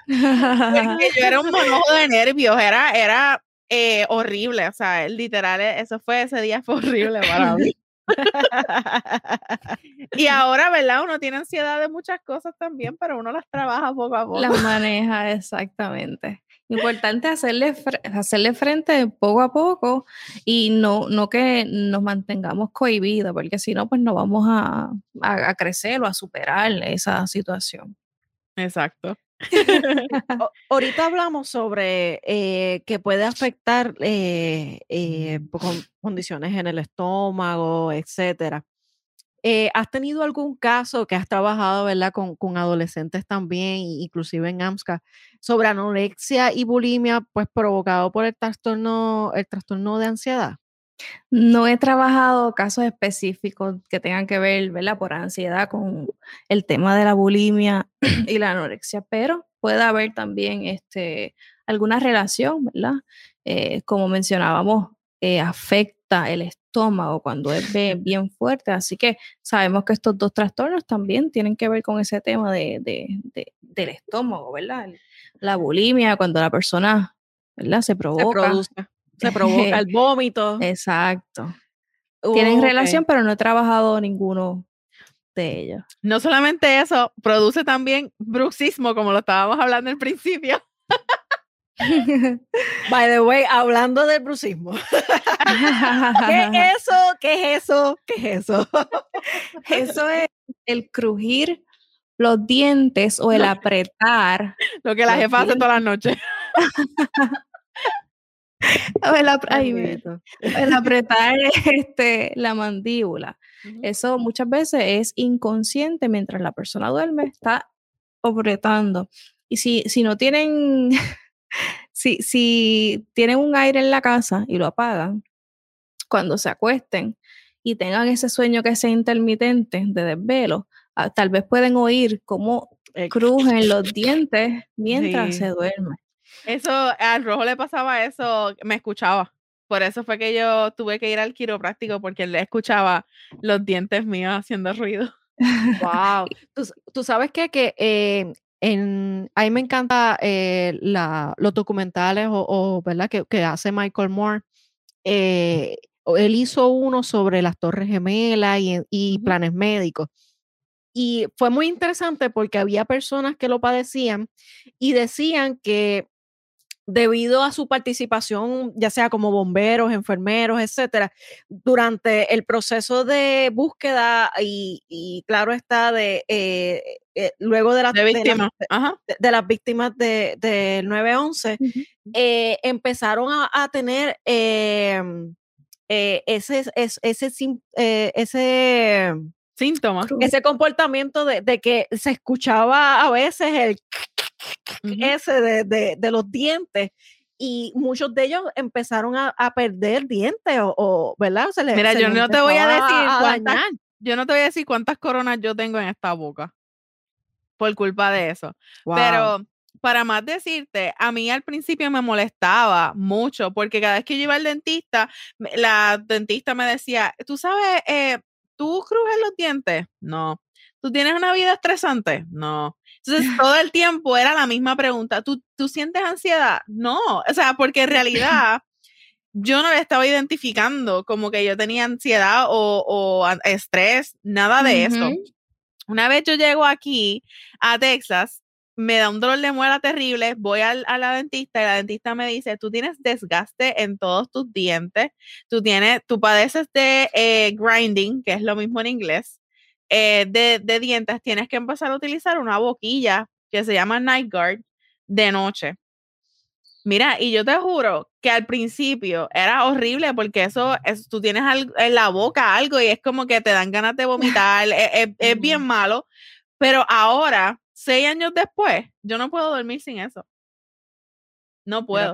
Porque yo era un monojo de nervios, era, era eh, horrible, o sea, literal, e, eso fue, ese día fue horrible para mí. y ahora, ¿verdad? Uno tiene ansiedad de muchas cosas también, pero uno las trabaja poco a poco. Las maneja, exactamente. Importante hacerle, hacerle frente poco a poco y no, no que nos mantengamos cohibidos, porque si no, pues no vamos a, a, crecer o a superar esa situación. Exacto. *laughs* Ahorita hablamos sobre eh, que puede afectar eh, eh, con condiciones en el estómago, etcétera. Eh, ¿Has tenido algún caso que has trabajado, ¿verdad? Con, con, adolescentes también, inclusive en AMSCA, sobre anorexia y bulimia, pues provocado por el trastorno, el trastorno de ansiedad? No he trabajado casos específicos que tengan que ver, ¿verdad? Por ansiedad con el tema de la bulimia *clears throat* y la anorexia, pero puede haber también este, alguna relación, ¿verdad? Eh, como mencionábamos, eh, afecta el estómago cuando es bien fuerte. Así que sabemos que estos dos trastornos también tienen que ver con ese tema de, del estómago, ¿verdad? La bulimia, cuando la persona, ¿verdad? Se provoca. Se, provoca el *laughs* vómito. Exacto. Tienen relación, pero no he trabajado ninguno de ellos. No solamente eso, produce también bruxismo, como lo estábamos hablando al principio. *laughs* *laughs* By the way, hablando del brucismo. *laughs* ¿Qué es eso? ¿Qué es eso? ¿Qué es eso? *laughs* Eso es el crujir los dientes o el apretar. Lo que la jefa hace todas las noches. el, apretar este, la mandíbula. Eso muchas veces es inconsciente mientras la persona duerme, está apretando. Y si, si no tienen si, si tienen un aire en la casa y lo apagan, cuando se acuesten y tengan ese sueño que sea intermitente de desvelo, ah, tal vez pueden oír cómo *laughs* crujen los dientes mientras se duerme. Eso, al rojo le pasaba eso, me escuchaba. Por eso fue que yo tuve que ir al quiropráctico porque él le escuchaba los dientes míos haciendo ruido. *laughs* *laughs* Wow. Tú, sabes qué? que eh, en, a mí me encanta eh, los documentales o, ¿verdad? Que, que, hace Michael Moore. Eh, él hizo uno sobre las Torres Gemelas y, y planes médicos. Y fue muy interesante porque había personas que lo padecían y decían que debido a su participación, ya sea como bomberos, enfermeros, etcétera, durante el proceso de búsqueda y, claro está, de eh, eh, luego de, las víctimas de, las víctimas del de 911, eh, empezaron a, tener ese, ese, ese, síntoma, ese comportamiento de, de, que se escuchaba a veces el ese de, de, los dientes y muchos de ellos empezaron a, a perder dientes o, ¿verdad? Mira, yo no te voy a decir cuántas, yo no te voy a decir cuántas coronas yo tengo en esta boca por culpa de eso. Pero para más decirte, a mí al principio me molestaba mucho porque cada vez que yo iba al dentista, la dentista me decía, tú sabes, eh, ¿tú crujes los dientes? No. ¿Tú tienes una vida estresante? No. Entonces, todo el tiempo era la misma pregunta. ¿Tú, ¿Tú sientes ansiedad? No. O sea, porque en realidad yo no le estaba identificando como que yo tenía ansiedad o, estrés, nada de eso. Una vez yo llego aquí a Texas, me da un dolor de muela terrible, voy a la dentista y la dentista me dice, tú tienes desgaste en todos tus dientes, tú tienes, tú padeces de eh, grinding, que es lo mismo en inglés, eh, de, dientes, tienes que empezar a utilizar una boquilla que se llama Night Guard de noche. Mira, y yo te juro que al principio era horrible porque eso, es, tú tienes en la boca algo y es como que te dan ganas de vomitar, e, e, es, bien malo, pero ahora, seis años después, yo no puedo dormir sin eso. No puedo.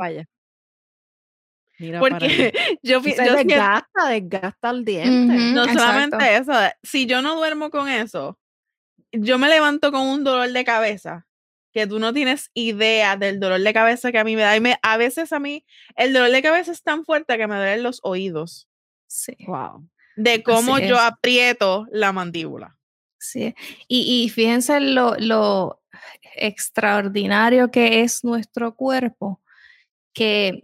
Porque *laughs* yo, se desgasta, desgasta el diente. no solamente eso, si yo no duermo con eso, yo me levanto con un dolor de cabeza que tú no tienes idea del dolor de cabeza que a mí me da. Y me, a veces a mí el dolor de cabeza es tan fuerte que me duelen los oídos. Sí. Wow. De cómo yo aprieto la mandíbula. Sí. Y, y fíjense lo, lo extraordinario que es nuestro cuerpo, que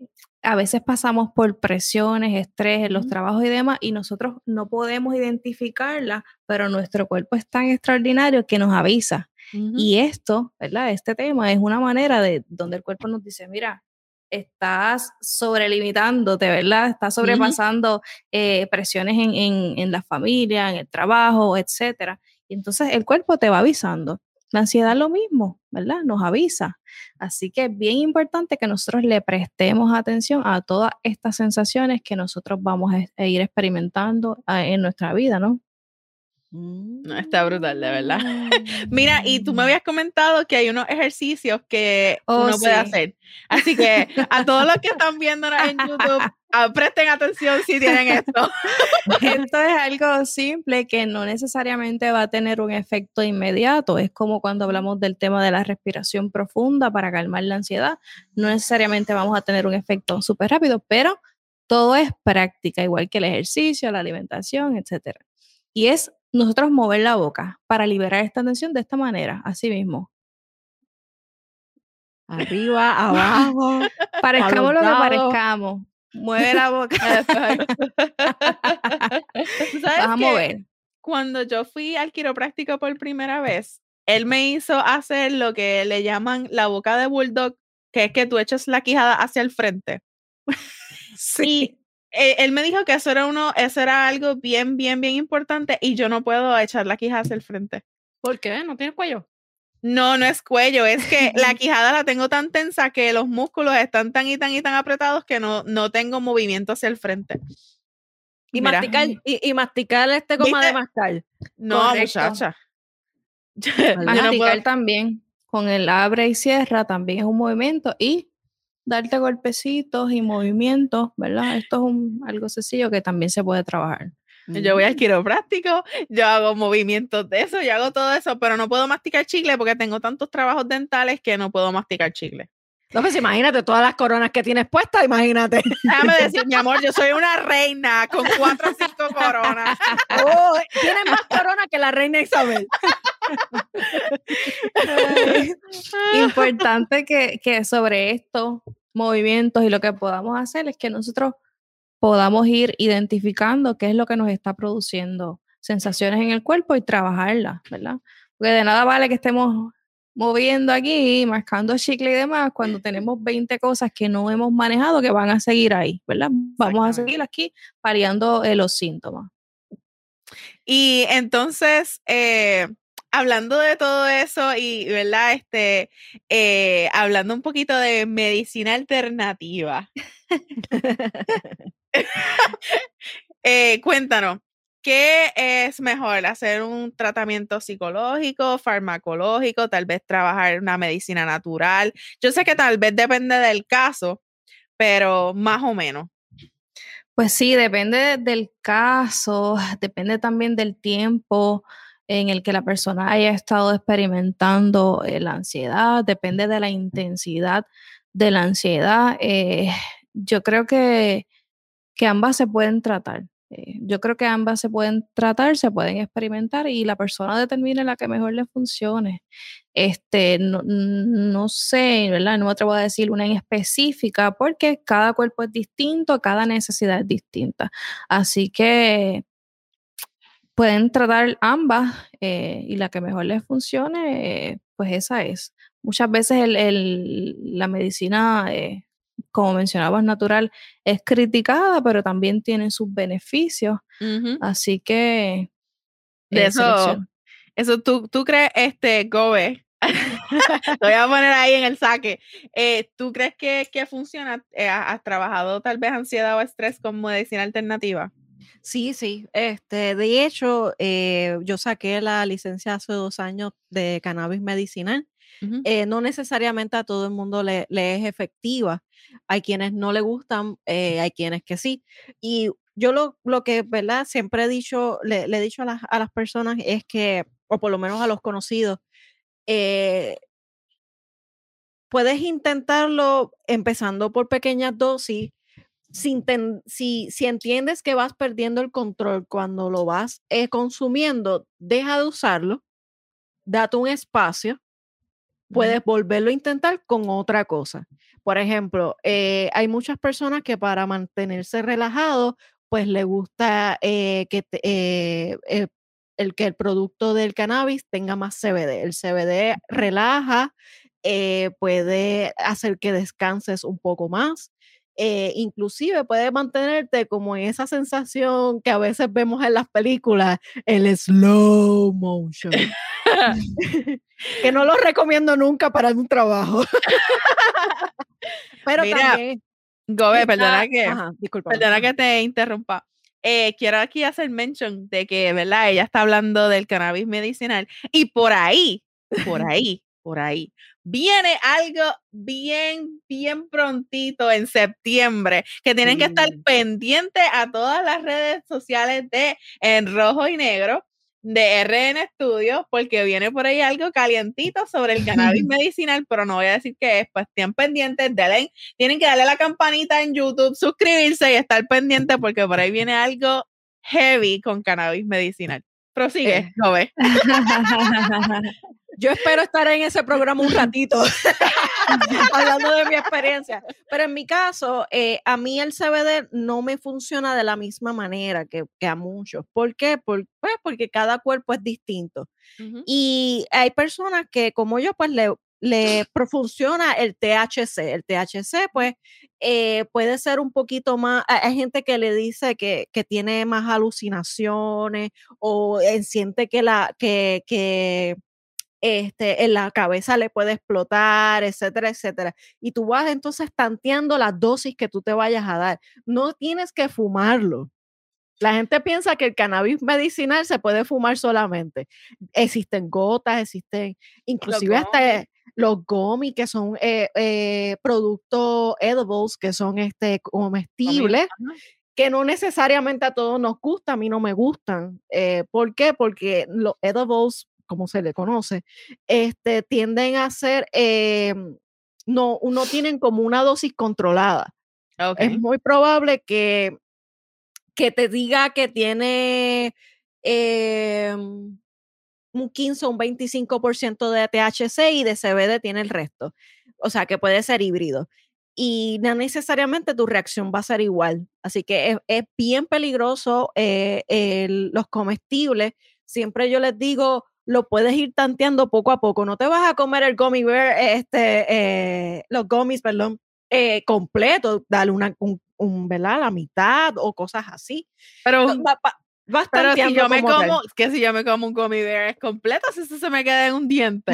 a veces pasamos por presiones, estrés en los trabajos y demás, y nosotros no podemos identificarla, pero nuestro cuerpo es tan extraordinario que nos avisa. Y esto, ¿verdad? Este tema es una manera de donde el cuerpo nos dice, mira, estás sobrelimitándote, ¿verdad? Estás sobrepasando eh, presiones en, en, en la familia, en el trabajo, etcétera. Y entonces el cuerpo te va avisando. La ansiedad lo mismo, ¿verdad? Nos avisa. Así que es bien importante que nosotros le prestemos atención a todas estas sensaciones que nosotros vamos a ir experimentando ah, en nuestra vida, ¿no? No, está brutal, de verdad. *laughs* Mira, y tú me mm. habías comentado que hay unos ejercicios que oh, uno puede hacer. Así que a todos los que están viéndonos en YouTube, *laughs* ah, presten atención si tienen esto. *laughs* esto es algo simple que no necesariamente va a tener un efecto inmediato. Es como cuando hablamos del tema de la respiración profunda para calmar la ansiedad. No necesariamente vamos a tener un efecto súper rápido, pero todo es práctica, igual que el ejercicio, la alimentación, etcétera. Y es nosotros mover la boca para liberar esta tensión de esta manera, así mismo. Arriba, abajo. *laughs* Parezcamos lo que parezcamos. Mueve la boca. *laughs* *laughs* ¿Sabes Vas a mover. Cuando yo fui al quiropráctico por primera vez, él me hizo hacer lo que le llaman la boca de bulldog, que es que tú echas la quijada hacia el frente. Sí. Eh, él me dijo que eso era uno, eso era algo bien, bien, bien importante y yo no puedo echar la quijada hacia el frente. ¿Por qué? ¿No tiene cuello? No, no es cuello, es que la *laughs* quijada la tengo tan tensa que los músculos están tan y tan y tan apretados que no, no tengo movimiento hacia el frente. Y masticar, y, masticar este goma de mascar. No, muchacha. *laughs* masticar también. Con el abre y cierra también es un movimiento y darte golpecitos y movimientos, ¿verdad? Esto es un, algo sencillo que también se puede trabajar. Yo voy al quiropráctico, yo hago movimientos de eso, yo hago todo eso, pero no puedo masticar chicle porque tengo tantos trabajos dentales que no puedo masticar chicle. No, pues imagínate todas las coronas que tienes puestas, imagínate. *laughs* Déjame decir, mi amor, yo soy una reina con cuatro o cinco coronas. *laughs* Oh, tienes más coronas que la reina Isabel. *laughs* Importante que, que sobre estos movimientos y lo que podamos hacer es que nosotros podamos ir identificando qué es lo que nos está produciendo sensaciones en el cuerpo y trabajarlas, ¿verdad? Porque de nada vale que estemos moviendo aquí, marcando chicle y demás, cuando *laughs* tenemos 20 cosas que no hemos manejado que van a seguir ahí, ¿verdad? Vamos a seguir aquí paliando eh, los síntomas. Y entonces, eh, hablando de todo eso y, ¿verdad? Este, eh, hablando un poquito de medicina alternativa. *laughs* cuéntanos, ¿Qué es mejor? ¿Hacer un tratamiento psicológico, farmacológico, tal vez trabajar una medicina natural? Yo sé que tal vez depende del caso, pero más o menos. Pues sí, depende del caso, depende también del tiempo en el que la persona haya estado experimentando eh, la ansiedad, depende de la intensidad de la ansiedad. Eh, yo creo que, que ambas se pueden tratar. Eh, yo creo que ambas se pueden tratar, se pueden experimentar y la persona determine la que mejor le funcione. Este, no, sé, ¿verdad? No me atrevo a decir una en específica porque cada cuerpo es distinto, cada necesidad es distinta. Así que pueden tratar ambas eh, y la que mejor les funcione, pues esa es. Muchas veces la medicina eh, como mencionabas, natural, es criticada, pero también tiene sus beneficios. Así que... De eso, eso tú, tú crees, este, Gobe, *laughs* lo voy a poner ahí en el saque. Eh, ¿Tú crees que, que funciona? Eh, ¿Has trabajado tal vez ansiedad o estrés con medicina alternativa? Sí, sí. Este, de hecho, eh, yo saqué la licencia hace dos años de cannabis medicinal. no necesariamente a todo el mundo le, le, es efectiva, hay quienes no le gustan, eh, hay quienes que sí. Y yo lo, lo que, ¿verdad? Siempre he dicho, le, he dicho a las, a las, personas es que, o por lo menos a los conocidos, eh, puedes intentarlo empezando por pequeñas dosis. Si, si, si, entiendes que vas perdiendo el control cuando lo vas eh, consumiendo, deja de usarlo, date un espacio, puedes volverlo a intentar con otra cosa. Por ejemplo, eh, hay muchas personas que para mantenerse relajados, pues le gusta eh, que eh, el que el producto del cannabis tenga más CBD. El CBD relaja, puede hacer que descanses un poco más. Inclusive puede mantenerte como en esa sensación que a veces vemos en las películas, el slow motion. *laughs* que no lo recomiendo nunca para un trabajo. Pero Mira, también, Gobe, perdona que, perdona que te interrumpa. Eh, quiero aquí hacer mention de que, ¿verdad? Ella está hablando del cannabis medicinal y por ahí, por ahí, por ahí, viene algo bien, bien prontito en septiembre, que tienen que estar pendientes a todas las redes sociales de En Rojo y Negro, de RN Studios porque viene por ahí algo calientito sobre el cannabis *laughs* medicinal, pero no voy a decir qué es, pues estén pendientes, denle, tienen que darle la campanita en YouTube, suscribirse y estar pendientes porque por ahí viene algo heavy con cannabis medicinal. Prosigue, no eh. *laughs* *laughs* Yo espero estar en ese programa un ratito, *laughs* hablando de mi experiencia. Pero en mi caso, eh, a mí el CBD no me funciona de la misma manera que, a muchos. ¿Por qué? pues porque cada cuerpo es distinto. Y hay personas que, como yo, pues le, le funciona el THC. El THC, pues, eh, puede ser un poquito más, hay gente que le dice que, que tiene más alucinaciones o eh, siente que la, que, que este, en la cabeza le puede explotar, etcétera, etcétera. Y tú vas entonces tanteando las dosis que tú te vayas a dar. No tienes que fumarlo. La gente piensa que el cannabis medicinal se puede fumar solamente. Existen gotas, existen inclusive hasta los gomis, que son eh, eh, productos edibles, que son este, comestibles, que no necesariamente a todos nos gustan, a mí no me gustan. Eh, ¿Por qué? Porque los edibles como se le conoce, este, tienden a ser, em, no, no tienen como una dosis controlada. Es muy probable que, que te diga que tiene em, un 15 o un 25% de THC y de CBD tiene el resto. O sea, que puede ser híbrido. Y no necesariamente tu reacción va a ser igual. Así que es, bien peligroso eh, los comestibles. Siempre yo les digo, lo puedes ir tanteando poco a poco. No te vas a comer el gummy bear, este, eh, los gummies, perdón, eh, completo, dale una, un, ¿verdad? La mitad o cosas así. Pero pero si yo me como, que si yo me como un gummy bear es completo, si eso se me queda en un diente.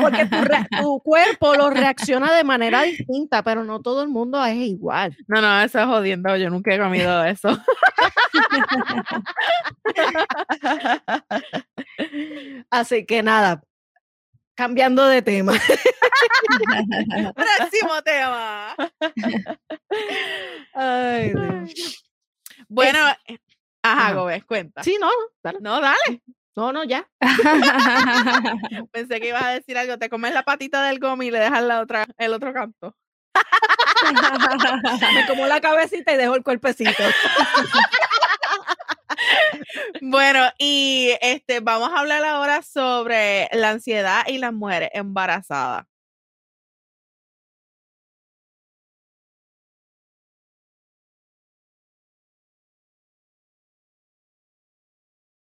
Porque *laughs* tu, cuerpo lo reacciona de manera distinta, pero no todo el mundo es igual. No, no, eso es jodiendo, yo nunca he comido eso. *laughs* Así que nada, cambiando de tema. *laughs* Próximo tema. Ay, Bueno, eh, Ajá, Gómez, cuenta. Sí, no, dale. No, dale. No, no, ya. *laughs* Pensé que ibas a decir algo. Te comes la patita del gomi y le dejas la otra, el otro canto. *laughs* Me como la cabecita y dejo el cuerpecito. *laughs* bueno, y este, vamos a hablar ahora sobre la ansiedad y las mujeres embarazadas.